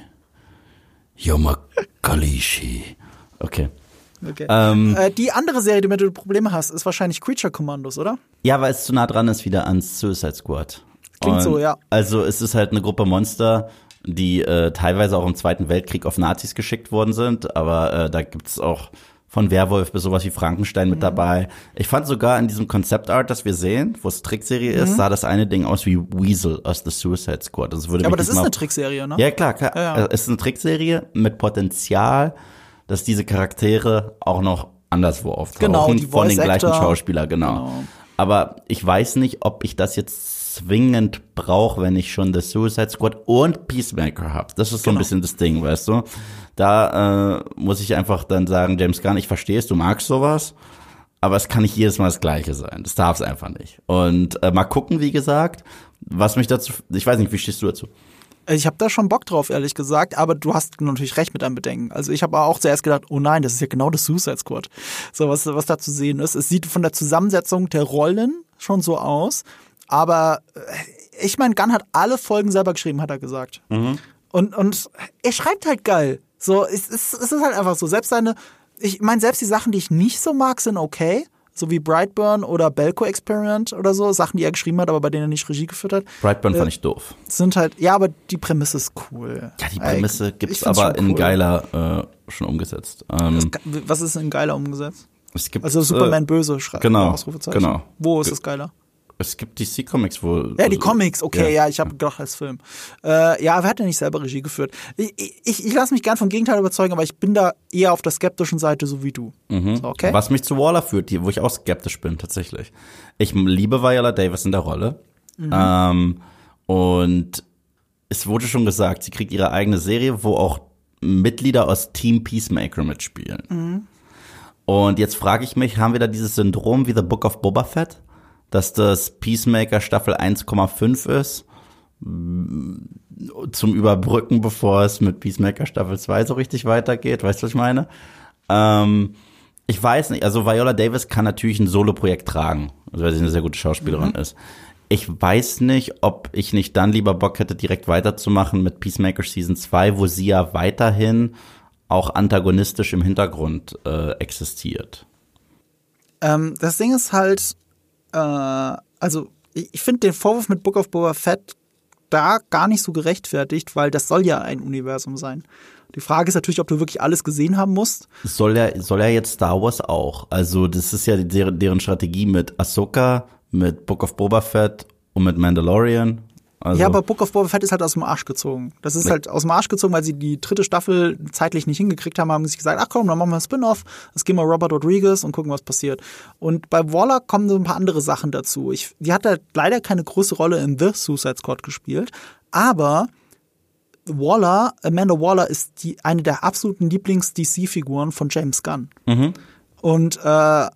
Yoma Kalishi. Okay. Okay. Ähm, Äh, die andere Serie, die mit der du Probleme hast, ist wahrscheinlich Creature Commandos, oder? Ja, weil es zu nah dran ist wieder ans Suicide Squad. Klingt so, ja. Also es ist halt eine Gruppe Monster, die äh, teilweise auch im Zweiten Weltkrieg auf Nazis geschickt worden sind, aber äh, da gibt's auch von Werwolf bis sowas wie Frankenstein Mhm. mit dabei. Ich fand sogar in diesem Konzeptart, das wir sehen, wo es Trickserie ist, sah das eine Ding aus wie Weasel aus The Suicide Squad. Das würde Mhm. Aber das ist eine Trickserie, ne? Ja, klar, klar. Ja, ja. Es ist eine Trickserie mit Potenzial, dass diese Charaktere auch noch anderswo auftauchen. Genau, die von den gleichen Actor. Schauspieler, genau. Genau. Aber ich weiß nicht, ob ich das jetzt zwingend brauche, wenn ich schon The Suicide Squad und Peacemaker habe. Das ist so ein Genau. bisschen das Ding, weißt du? Da äh, muss ich einfach dann sagen, James Gunn, ich verstehe es, du magst sowas, aber es kann nicht jedes Mal das Gleiche sein. Das darf es einfach nicht. Und äh, mal gucken, wie gesagt, was mich dazu, ich weiß nicht, wie stehst du dazu? Ich habe da schon Bock drauf, ehrlich gesagt, aber du hast natürlich recht mit deinem Bedenken. Also ich habe auch zuerst gedacht, oh nein, das ist ja genau das Suicide Squad. So, was, was da zu sehen ist. Es sieht von der Zusammensetzung der Rollen schon so aus, aber äh, ich meine, Gunn hat alle Folgen selber geschrieben, hat er gesagt. Und, und er schreibt halt geil. So, es, es, es ist halt einfach so. Selbst seine, ich meine, selbst die Sachen, die ich nicht so mag, sind okay. So wie Brightburn oder Belko Experiment oder so. Sachen, die er geschrieben hat, aber bei denen er nicht Regie geführt hat. Brightburn Äh, fand ich doof. sind halt, ja, aber die Prämisse ist cool. Ja, die Prämisse gibt's find's aber in cool. geiler äh, schon umgesetzt. Ähm, Was ist in geiler umgesetzt? es gibt, Also Superman äh, böse schreibt. genau, Ausrufezeichen. genau. Wo ist es geiler? Es gibt DC Comics, wo Ja, die Comics, okay, ja, Ja. ich habe gedacht als Film. Äh, ja, aber er hat ja nicht selber Regie geführt. Ich, ich, ich lasse mich gern vom Gegenteil überzeugen, aber ich bin da eher auf der skeptischen Seite, so wie du. So, okay? Mhm. Was mich zu Waller führt, die, wo ich auch skeptisch bin, tatsächlich. Ich liebe Viola Davis in der Rolle. Mhm. Ähm, und es wurde schon gesagt, sie kriegt ihre eigene Serie, wo auch Mitglieder aus Team Peacemaker mitspielen. Mhm. Und jetzt frage ich mich, haben wir da dieses Syndrom wie The Book of Boba Fett? Dass das Peacemaker Staffel 1,5 ist? Zum Überbrücken, bevor es mit Peacemaker Staffel 2 so richtig weitergeht. Weißt du, was ich meine? Ähm, ich weiß nicht, also Viola Davis kann natürlich ein Solo-Projekt tragen, also weil sie eine sehr gute Schauspielerin ist. Ich weiß nicht, ob ich nicht dann lieber Bock hätte, direkt weiterzumachen mit Peacemaker Season 2, wo sie ja weiterhin auch antagonistisch im Hintergrund äh, existiert. Ähm, das Ding ist halt, äh, also ich, finde den Vorwurf mit Book of Boba Fett da gar nicht so gerechtfertigt, weil das soll ja ein Universum sein. Die Frage ist natürlich, ob du wirklich alles gesehen haben musst. Soll ja, soll ja jetzt Star Wars auch. Also das ist ja deren, deren Strategie mit Ahsoka, mit Book of Boba Fett und mit Mandalorian. Also, ja, aber Book of Boba Fett ist halt aus dem Arsch gezogen. Das ist halt aus dem Arsch gezogen, weil sie die dritte Staffel zeitlich nicht hingekriegt haben, haben sie sich gesagt, ach komm, dann machen wir ein Spin-off, es gehen wir Robert Rodriguez und gucken, was passiert. Und bei Waller kommen so ein paar andere Sachen dazu. Ich, die hat halt leider keine große Rolle in The Suicide Squad gespielt, aber Waller, Amanda Waller ist die, eine der absoluten Lieblings-DC-Figuren von James Gunn. Und, äh,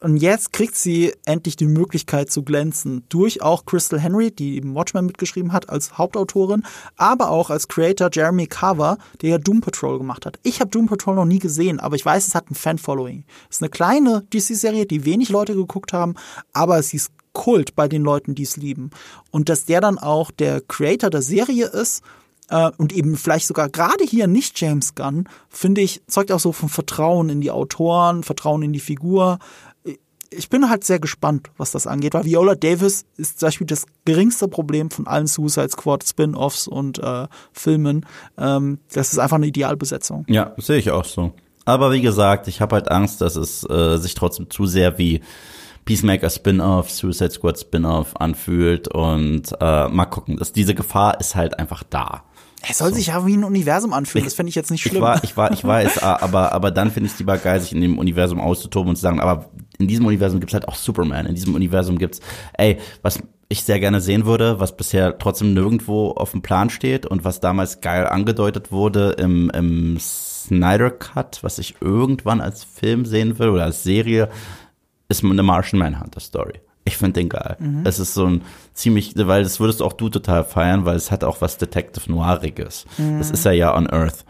und jetzt kriegt sie endlich die Möglichkeit zu glänzen durch auch Crystal Henry, die eben Watchmen mitgeschrieben hat als Hauptautorin, aber auch als Creator Jeremy Carver, der ja Doom Patrol gemacht hat. Ich habe Doom Patrol noch nie gesehen, aber ich weiß, es hat ein Fan-Following. Es ist eine kleine DC-Serie, die wenig Leute geguckt haben, aber sie ist Kult bei den Leuten, die es lieben. Und dass der dann auch der Creator der Serie ist, äh, und eben vielleicht sogar gerade hier nicht James Gunn, finde ich, zeugt auch so von Vertrauen in die Autoren, Vertrauen in die Figur. Ich bin halt sehr gespannt, was das angeht, weil Viola Davis ist zum Beispiel das geringste Problem von allen Suicide Squad Spin-offs und äh, Filmen. Ähm, das ist einfach eine Idealbesetzung. Ja, sehe ich auch so. Aber wie gesagt, ich habe halt Angst, dass es äh, sich trotzdem zu sehr wie Peacemaker Spin-off, Suicide Squad Spin-off anfühlt und äh, mal gucken. Dass diese Gefahr ist halt einfach da. Es soll sich ja wie ein Universum anfühlen, das fände ich jetzt nicht schlimm. Ich war, ich war, ich weiß, aber, aber dann finde ich es lieber geil, sich in dem Universum auszutoben und zu sagen, aber in diesem Universum gibt's halt auch Superman, in diesem Universum gibt's, ey, was ich sehr gerne sehen würde, was bisher trotzdem nirgendwo auf dem Plan steht und was damals geil angedeutet wurde im, im Snyder Cut, was ich irgendwann als Film sehen will oder als Serie, ist eine Martian Manhunter Story. Ich finde den geil. Mhm. Es ist so ein ziemlich, weil das würdest auch du total feiern, weil es hat auch was Detective Noiriges. Mhm. Das ist ja ja on Earth.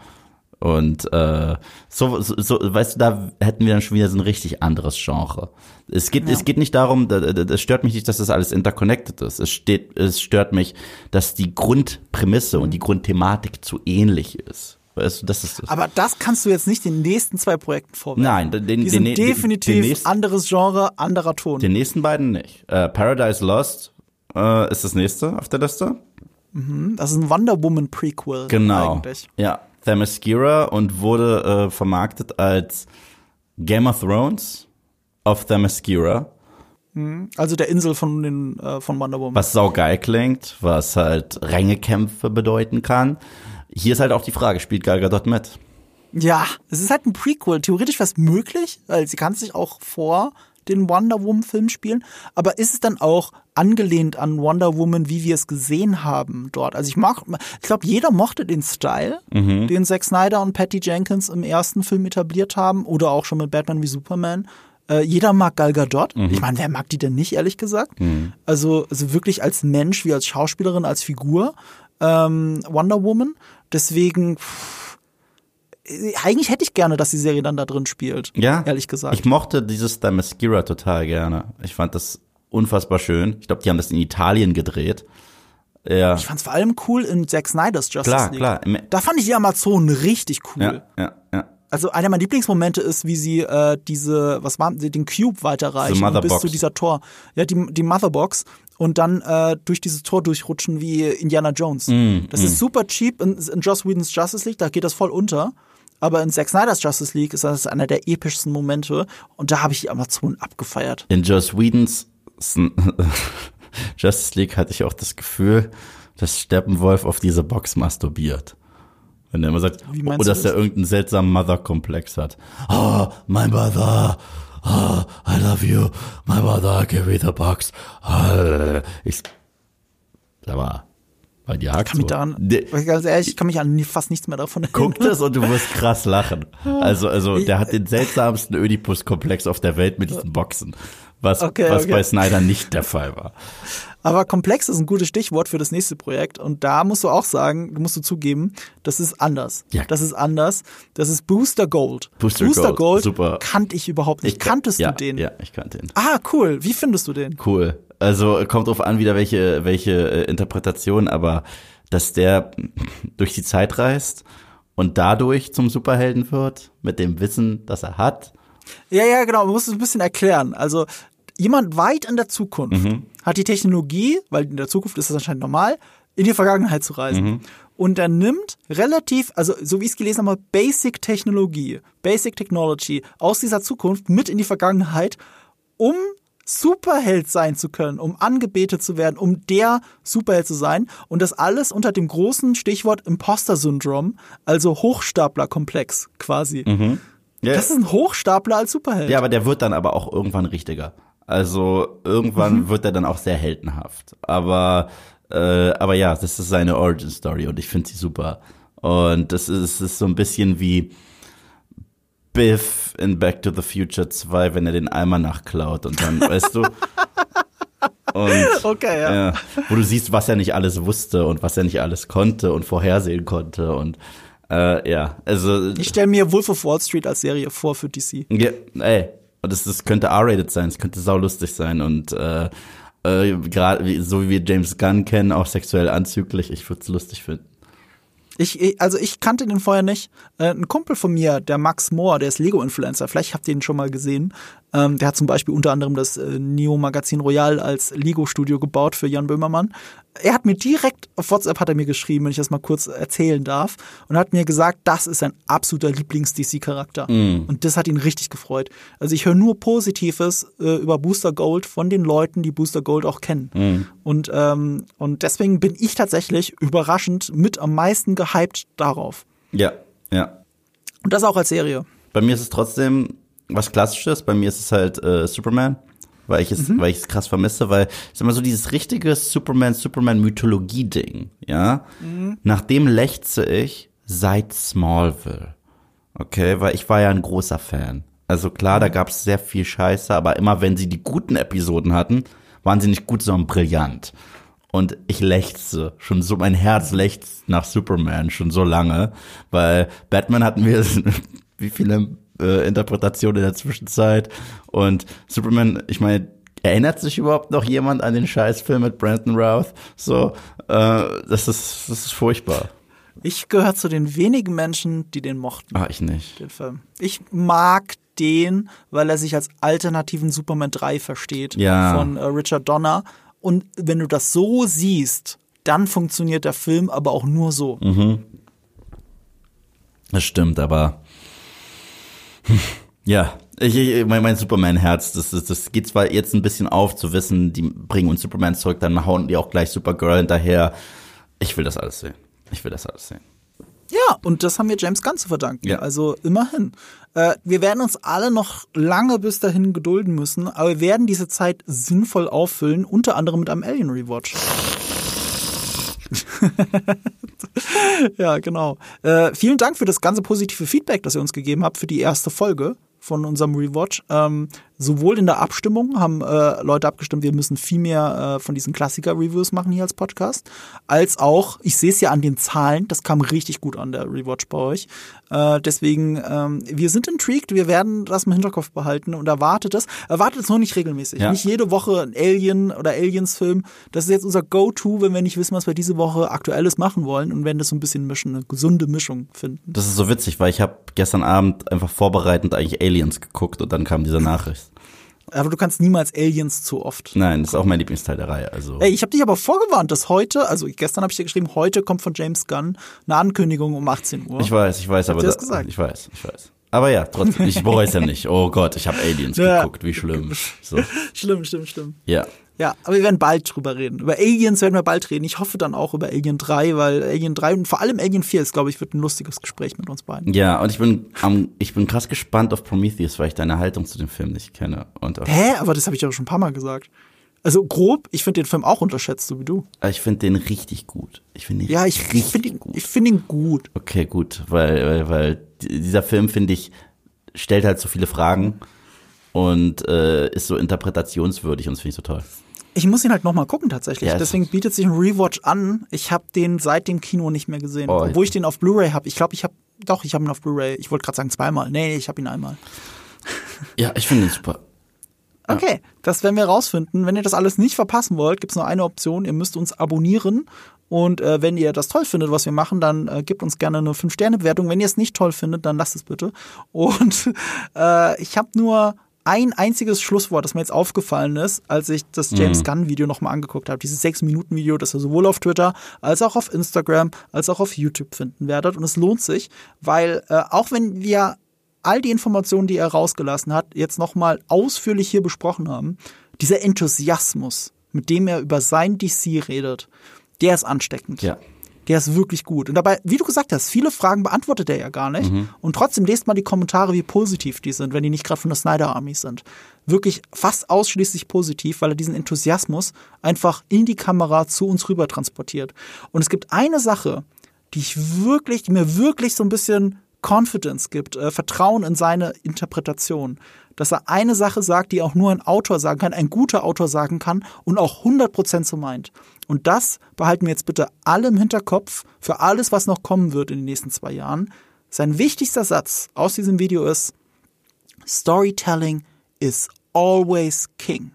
Und äh, so, so, so, weißt du, da hätten wir dann schon wieder so ein richtig anderes Genre. Es geht, Ja. es geht nicht darum, da- da- das stört mich nicht, dass das alles interconnected ist. Es steht, es stört mich, dass die Grundprämisse und die Grundthematik zu ähnlich ist. Weißt du, das ist das. Aber das kannst du jetzt nicht den nächsten zwei Projekten vorwerfen. Nein, den, Die sind den, definitiv den, nächsten, anderes Genre, anderer Ton. den nächsten beiden nicht. Äh, Paradise Lost äh, ist das nächste auf der Liste. Das ist ein Wonder Woman Prequel Genau. eigentlich. Ja, Themyscira und wurde äh, vermarktet als Game of Thrones of Themyscira, Also der Insel von den äh, von Wonder Woman. was saugeil klingt, was halt Rängekämpfe bedeuten kann. Hier ist halt auch die Frage, spielt Gal Gadot mit? Ja, es ist halt ein Prequel. Theoretisch wäre es möglich, weil sie kann sich auch vor den Wonder Woman Film spielen. Aber ist es dann auch angelehnt an Wonder Woman, wie wir es gesehen haben dort? Also ich mag, ich glaube, jeder mochte den Style, den Zack Snyder und Patty Jenkins im ersten Film etabliert haben oder auch schon mit Batman wie Superman. Äh, jeder mag Gal Gadot. Ich meine, wer mag die denn nicht, ehrlich gesagt? Also, also wirklich als Mensch, wie als Schauspielerin, als Figur. Ähm, Wonder Woman. Deswegen, pff, eigentlich hätte ich gerne, dass die Serie dann da drin spielt. Ja, Ehrlich gesagt. Ich mochte dieses Themyscira total gerne. Ich fand das unfassbar schön. Ich glaube, die haben das in Italien gedreht. Ja, Ich fand's vor allem cool in Zack Snyders Justice klar, League. klar. Im- Da fand ich die Amazonen richtig cool. Ja, ja, ja. Also einer meiner Lieblingsmomente ist, wie sie äh, diese, was war, den Cube weiterreichen bis zu dieser Tor, ja die die Motherbox und dann äh, durch dieses Tor durchrutschen wie Indiana Jones. Mm, das ist super cheap in, in Joss Whedons Justice League, da geht das voll unter. Aber in Zack Snyder's Justice League ist das einer der epischsten Momente und da habe ich die Amazonen abgefeiert. In Joss Whedons Justice League hatte ich auch das Gefühl, dass Steppenwolf auf diese Box masturbiert. Wenn er immer sagt, oder du dass er irgendeinen seltsamen Mother-Komplex hat. Oh, my mother. Oh, I love you. My mother, give me the box. Oh, ich, sag mal, dir hakt Kann mich so. daran, ganz ehrlich, ich kann mich an fast nichts mehr davon erinnern. Guck das und du wirst krass lachen. Also, also, der hat den seltsamsten Ödipus-Komplex auf der Welt mit diesen Boxen. Was, Okay, was okay. bei Snyder nicht der Fall war. Aber komplex ist ein gutes Stichwort für das nächste Projekt. Und da musst du auch sagen, musst du zugeben, das ist anders. Ja. Das ist anders. Das ist Booster Gold. Booster Gold, super. kannte ich überhaupt nicht. Kanntest ja, du den? Ja, ich kannte ihn. Ah, cool. Wie findest du den? Cool. Also kommt drauf an, wieder welche, welche äh, Interpretation, aber dass der durch die Zeit reist und dadurch zum Superhelden wird, mit dem Wissen, das er hat. Ja, ja, genau. Man muss es ein bisschen erklären. Also jemand weit in der Zukunft Mhm. hat die Technologie, weil in der Zukunft ist das anscheinend normal, in die Vergangenheit zu reisen. Mhm. Und er nimmt relativ, also so wie ich es gelesen habe, Basic Technologie, Basic Technology aus dieser Zukunft mit in die Vergangenheit, um Superheld sein zu können, um angebetet zu werden, um der Superheld zu sein. Und das alles unter dem großen Stichwort Imposter-Syndrom, also Hochstapler-Komplex quasi. Ja. Das ist ein Hochstapler als Superheld. Ja, aber der wird dann aber auch irgendwann richtiger. Also irgendwann wird er dann auch sehr heldenhaft. Aber, äh, aber ja, das ist seine Origin Story und ich finde sie super. Und das ist, das ist so ein bisschen wie Biff in Back to the Future 2, wenn er den Eimer nachklaut und dann, weißt du. Und Okay, ja. ja, wo du siehst, was er nicht alles wusste und was er nicht alles konnte und vorhersehen konnte und äh, ja, also Ich stelle mir Wolf of Wall Street als Serie vor für DC. ja, ey, und das, das könnte R-rated sein, es könnte saulustig sein und äh, äh, gerade so wie wir James Gunn kennen, auch sexuell anzüglich, ich würde es lustig finden. Ich, also ich kannte den vorher nicht. Äh, ein Kumpel von mir, der Max Mohr, der ist Lego-Influencer, vielleicht habt ihr ihn schon mal gesehen. Ähm, der hat zum Beispiel unter anderem das äh, Neo-Magazin Royal als Lego-Studio gebaut für Jan Böhmermann. Er hat mir direkt, auf WhatsApp hat er mir geschrieben, wenn ich das mal kurz erzählen darf, und hat mir gesagt, das ist sein absoluter Lieblings-DC-Charakter. Und das hat ihn richtig gefreut. Also ich höre nur Positives äh, über Booster Gold von den Leuten, die Booster Gold auch kennen. Und, ähm, und deswegen bin ich tatsächlich überraschend mit am meisten gehypt darauf. Ja, ja. Und das auch als Serie. Bei mir ist es trotzdem was Klassisches. Bei mir ist es halt äh, Superman, weil ich es, Mhm. weil ich es krass vermisse, weil ich sag mal so dieses richtige Superman, Superman Mythologie Ding, ja. Mhm. Nach dem lechze ich seit Smallville. Okay, weil ich war ja ein großer Fan. Also klar, Mhm. da gab es sehr viel Scheiße, aber immer wenn sie die guten Episoden hatten, waren sie nicht gut, sondern brillant. Und ich lechze, schon so, mein Herz lechzt nach Superman schon so lange, weil Batman hatten wir wie viele äh, Interpretationen in der Zwischenzeit und Superman, ich meine, erinnert sich überhaupt noch jemand an den Scheißfilm mit Brandon Routh? So, äh, das ist, das ist furchtbar. Ich gehöre zu den wenigen Menschen, die den mochten, Ah, ich nicht. den Film. Ich mag den, weil er sich als alternativen Superman 3 versteht Ja. von äh, Richard Donner. Und wenn du das so siehst, dann funktioniert der Film aber auch nur so. Das stimmt, aber ja, ich, ich, mein, mein Superman-Herz, das, das, das geht zwar jetzt ein bisschen auf, zu wissen, die bringen uns Superman zurück, dann hauen die auch gleich Supergirl hinterher. Ich will das alles sehen. Ich will das alles sehen. Ja, und das haben wir James Gunn zu verdanken. Ja. Also immerhin. Äh, wir werden uns alle noch lange bis dahin gedulden müssen, aber wir werden diese Zeit sinnvoll auffüllen, unter anderem mit einem Alien Rewatch. ja, genau. Äh, vielen Dank für das ganze positive Feedback, das ihr uns gegeben habt für die erste Folge von unserem Rewatch. Ähm, sowohl in der Abstimmung haben äh, Leute abgestimmt, wir müssen viel mehr äh, von diesen Klassiker-Reviews machen hier als Podcast, als auch, ich sehe es ja an den Zahlen, das kam richtig gut an, der Rewatch bei euch. Äh, deswegen, ähm, wir sind intrigued, wir werden das im Hinterkopf behalten und erwartet es. Erwartet es nur nicht regelmäßig. Ja. Nicht jede Woche ein Alien oder Aliens-Film. Das ist jetzt unser Go-To, wenn wir nicht wissen, was wir diese Woche Aktuelles machen wollen und werden das so ein bisschen mischen, eine gesunde Mischung finden. Das ist so witzig, weil ich habe gestern Abend einfach vorbereitend eigentlich Aliens geguckt und dann kam diese Nachricht. Aber du kannst niemals Aliens zu oft. Nein, das ist auch mein Lieblingsteil der Reihe. Also Ey, ich habe dich aber vorgewarnt, dass heute, also gestern habe ich dir geschrieben, heute kommt von James Gunn eine Ankündigung um 18 Uhr. ich weiß, ich weiß, aber dir das da- gesagt? ich weiß, ich weiß. Aber ja, trotzdem, ich bereue es ja nicht. Oh Gott, ich habe Aliens Ja. geguckt, wie schlimm. So, Schlimm, schlimm, schlimm. ja. Ja, aber wir werden bald drüber reden. Über Aliens werden wir bald reden. Ich hoffe dann auch über Alien 3, weil Alien 3 und vor allem Alien 4 ist, glaube ich, wird ein lustiges Gespräch mit uns beiden. Ja, und ich bin, am, ich bin krass gespannt auf Prometheus, weil ich deine Haltung zu dem Film nicht kenne. Und Hä? Aber das habe ich ja schon ein paar Mal gesagt. Also grob, ich finde den Film auch unterschätzt, so wie du. ich finde den richtig gut. Ich finde ihn Ja, ich, finde ihn, gut. ich find ihn gut. Okay, gut, weil, weil, weil dieser Film, finde ich, stellt halt so viele Fragen und äh, ist so interpretationswürdig und das finde ich so toll. Ich muss ihn halt nochmal gucken tatsächlich. Ja, es- Deswegen bietet sich ein Rewatch an. Ich habe den seit dem Kino nicht mehr gesehen. Oh, Obwohl ich den auf Blu-ray habe. Ich glaube, ich habe doch, ich habe ihn auf Blu-ray. Ich wollte gerade sagen zweimal. Nee, ich habe ihn einmal. Ja, ich finde ihn super. Okay, das werden wir rausfinden. Wenn ihr das alles nicht verpassen wollt, gibt es nur eine Option. Ihr müsst uns abonnieren. Und äh, wenn ihr das toll findet, was wir machen, dann äh, gebt uns gerne eine 5-Sterne-Bewertung. Wenn ihr es nicht toll findet, dann lasst es bitte. Und äh, ich habe nur ein einziges Schlusswort, das mir jetzt aufgefallen ist, als ich das James Gunn-Video nochmal angeguckt habe. Dieses 6-Minuten-Video, das ihr sowohl auf Twitter als auch auf Instagram als auch auf YouTube finden werdet. Und es lohnt sich, weil äh, auch wenn wir all die Informationen, die er rausgelassen hat, jetzt nochmal ausführlich hier besprochen haben, dieser Enthusiasmus, mit dem er über sein DC redet, der ist ansteckend. Ja. Der ist wirklich gut. Und dabei, wie du gesagt hast, viele Fragen beantwortet er ja gar nicht. Mhm. Und trotzdem lest mal die Kommentare, wie positiv die sind, wenn die nicht gerade von der Snyder Army sind. Wirklich fast ausschließlich positiv, weil er diesen Enthusiasmus einfach in die Kamera zu uns rüber transportiert. Und es gibt eine Sache, die ich wirklich, die mir wirklich so ein bisschen Confidence gibt, äh, Vertrauen in seine Interpretation. Dass er eine Sache sagt, die auch nur ein Autor sagen kann, ein guter Autor sagen kann und auch 100% so meint. Und das behalten wir jetzt bitte alle im Hinterkopf für alles, was noch kommen wird in den nächsten zwei Jahren. Sein wichtigster Satz aus diesem Video ist, Storytelling is always king.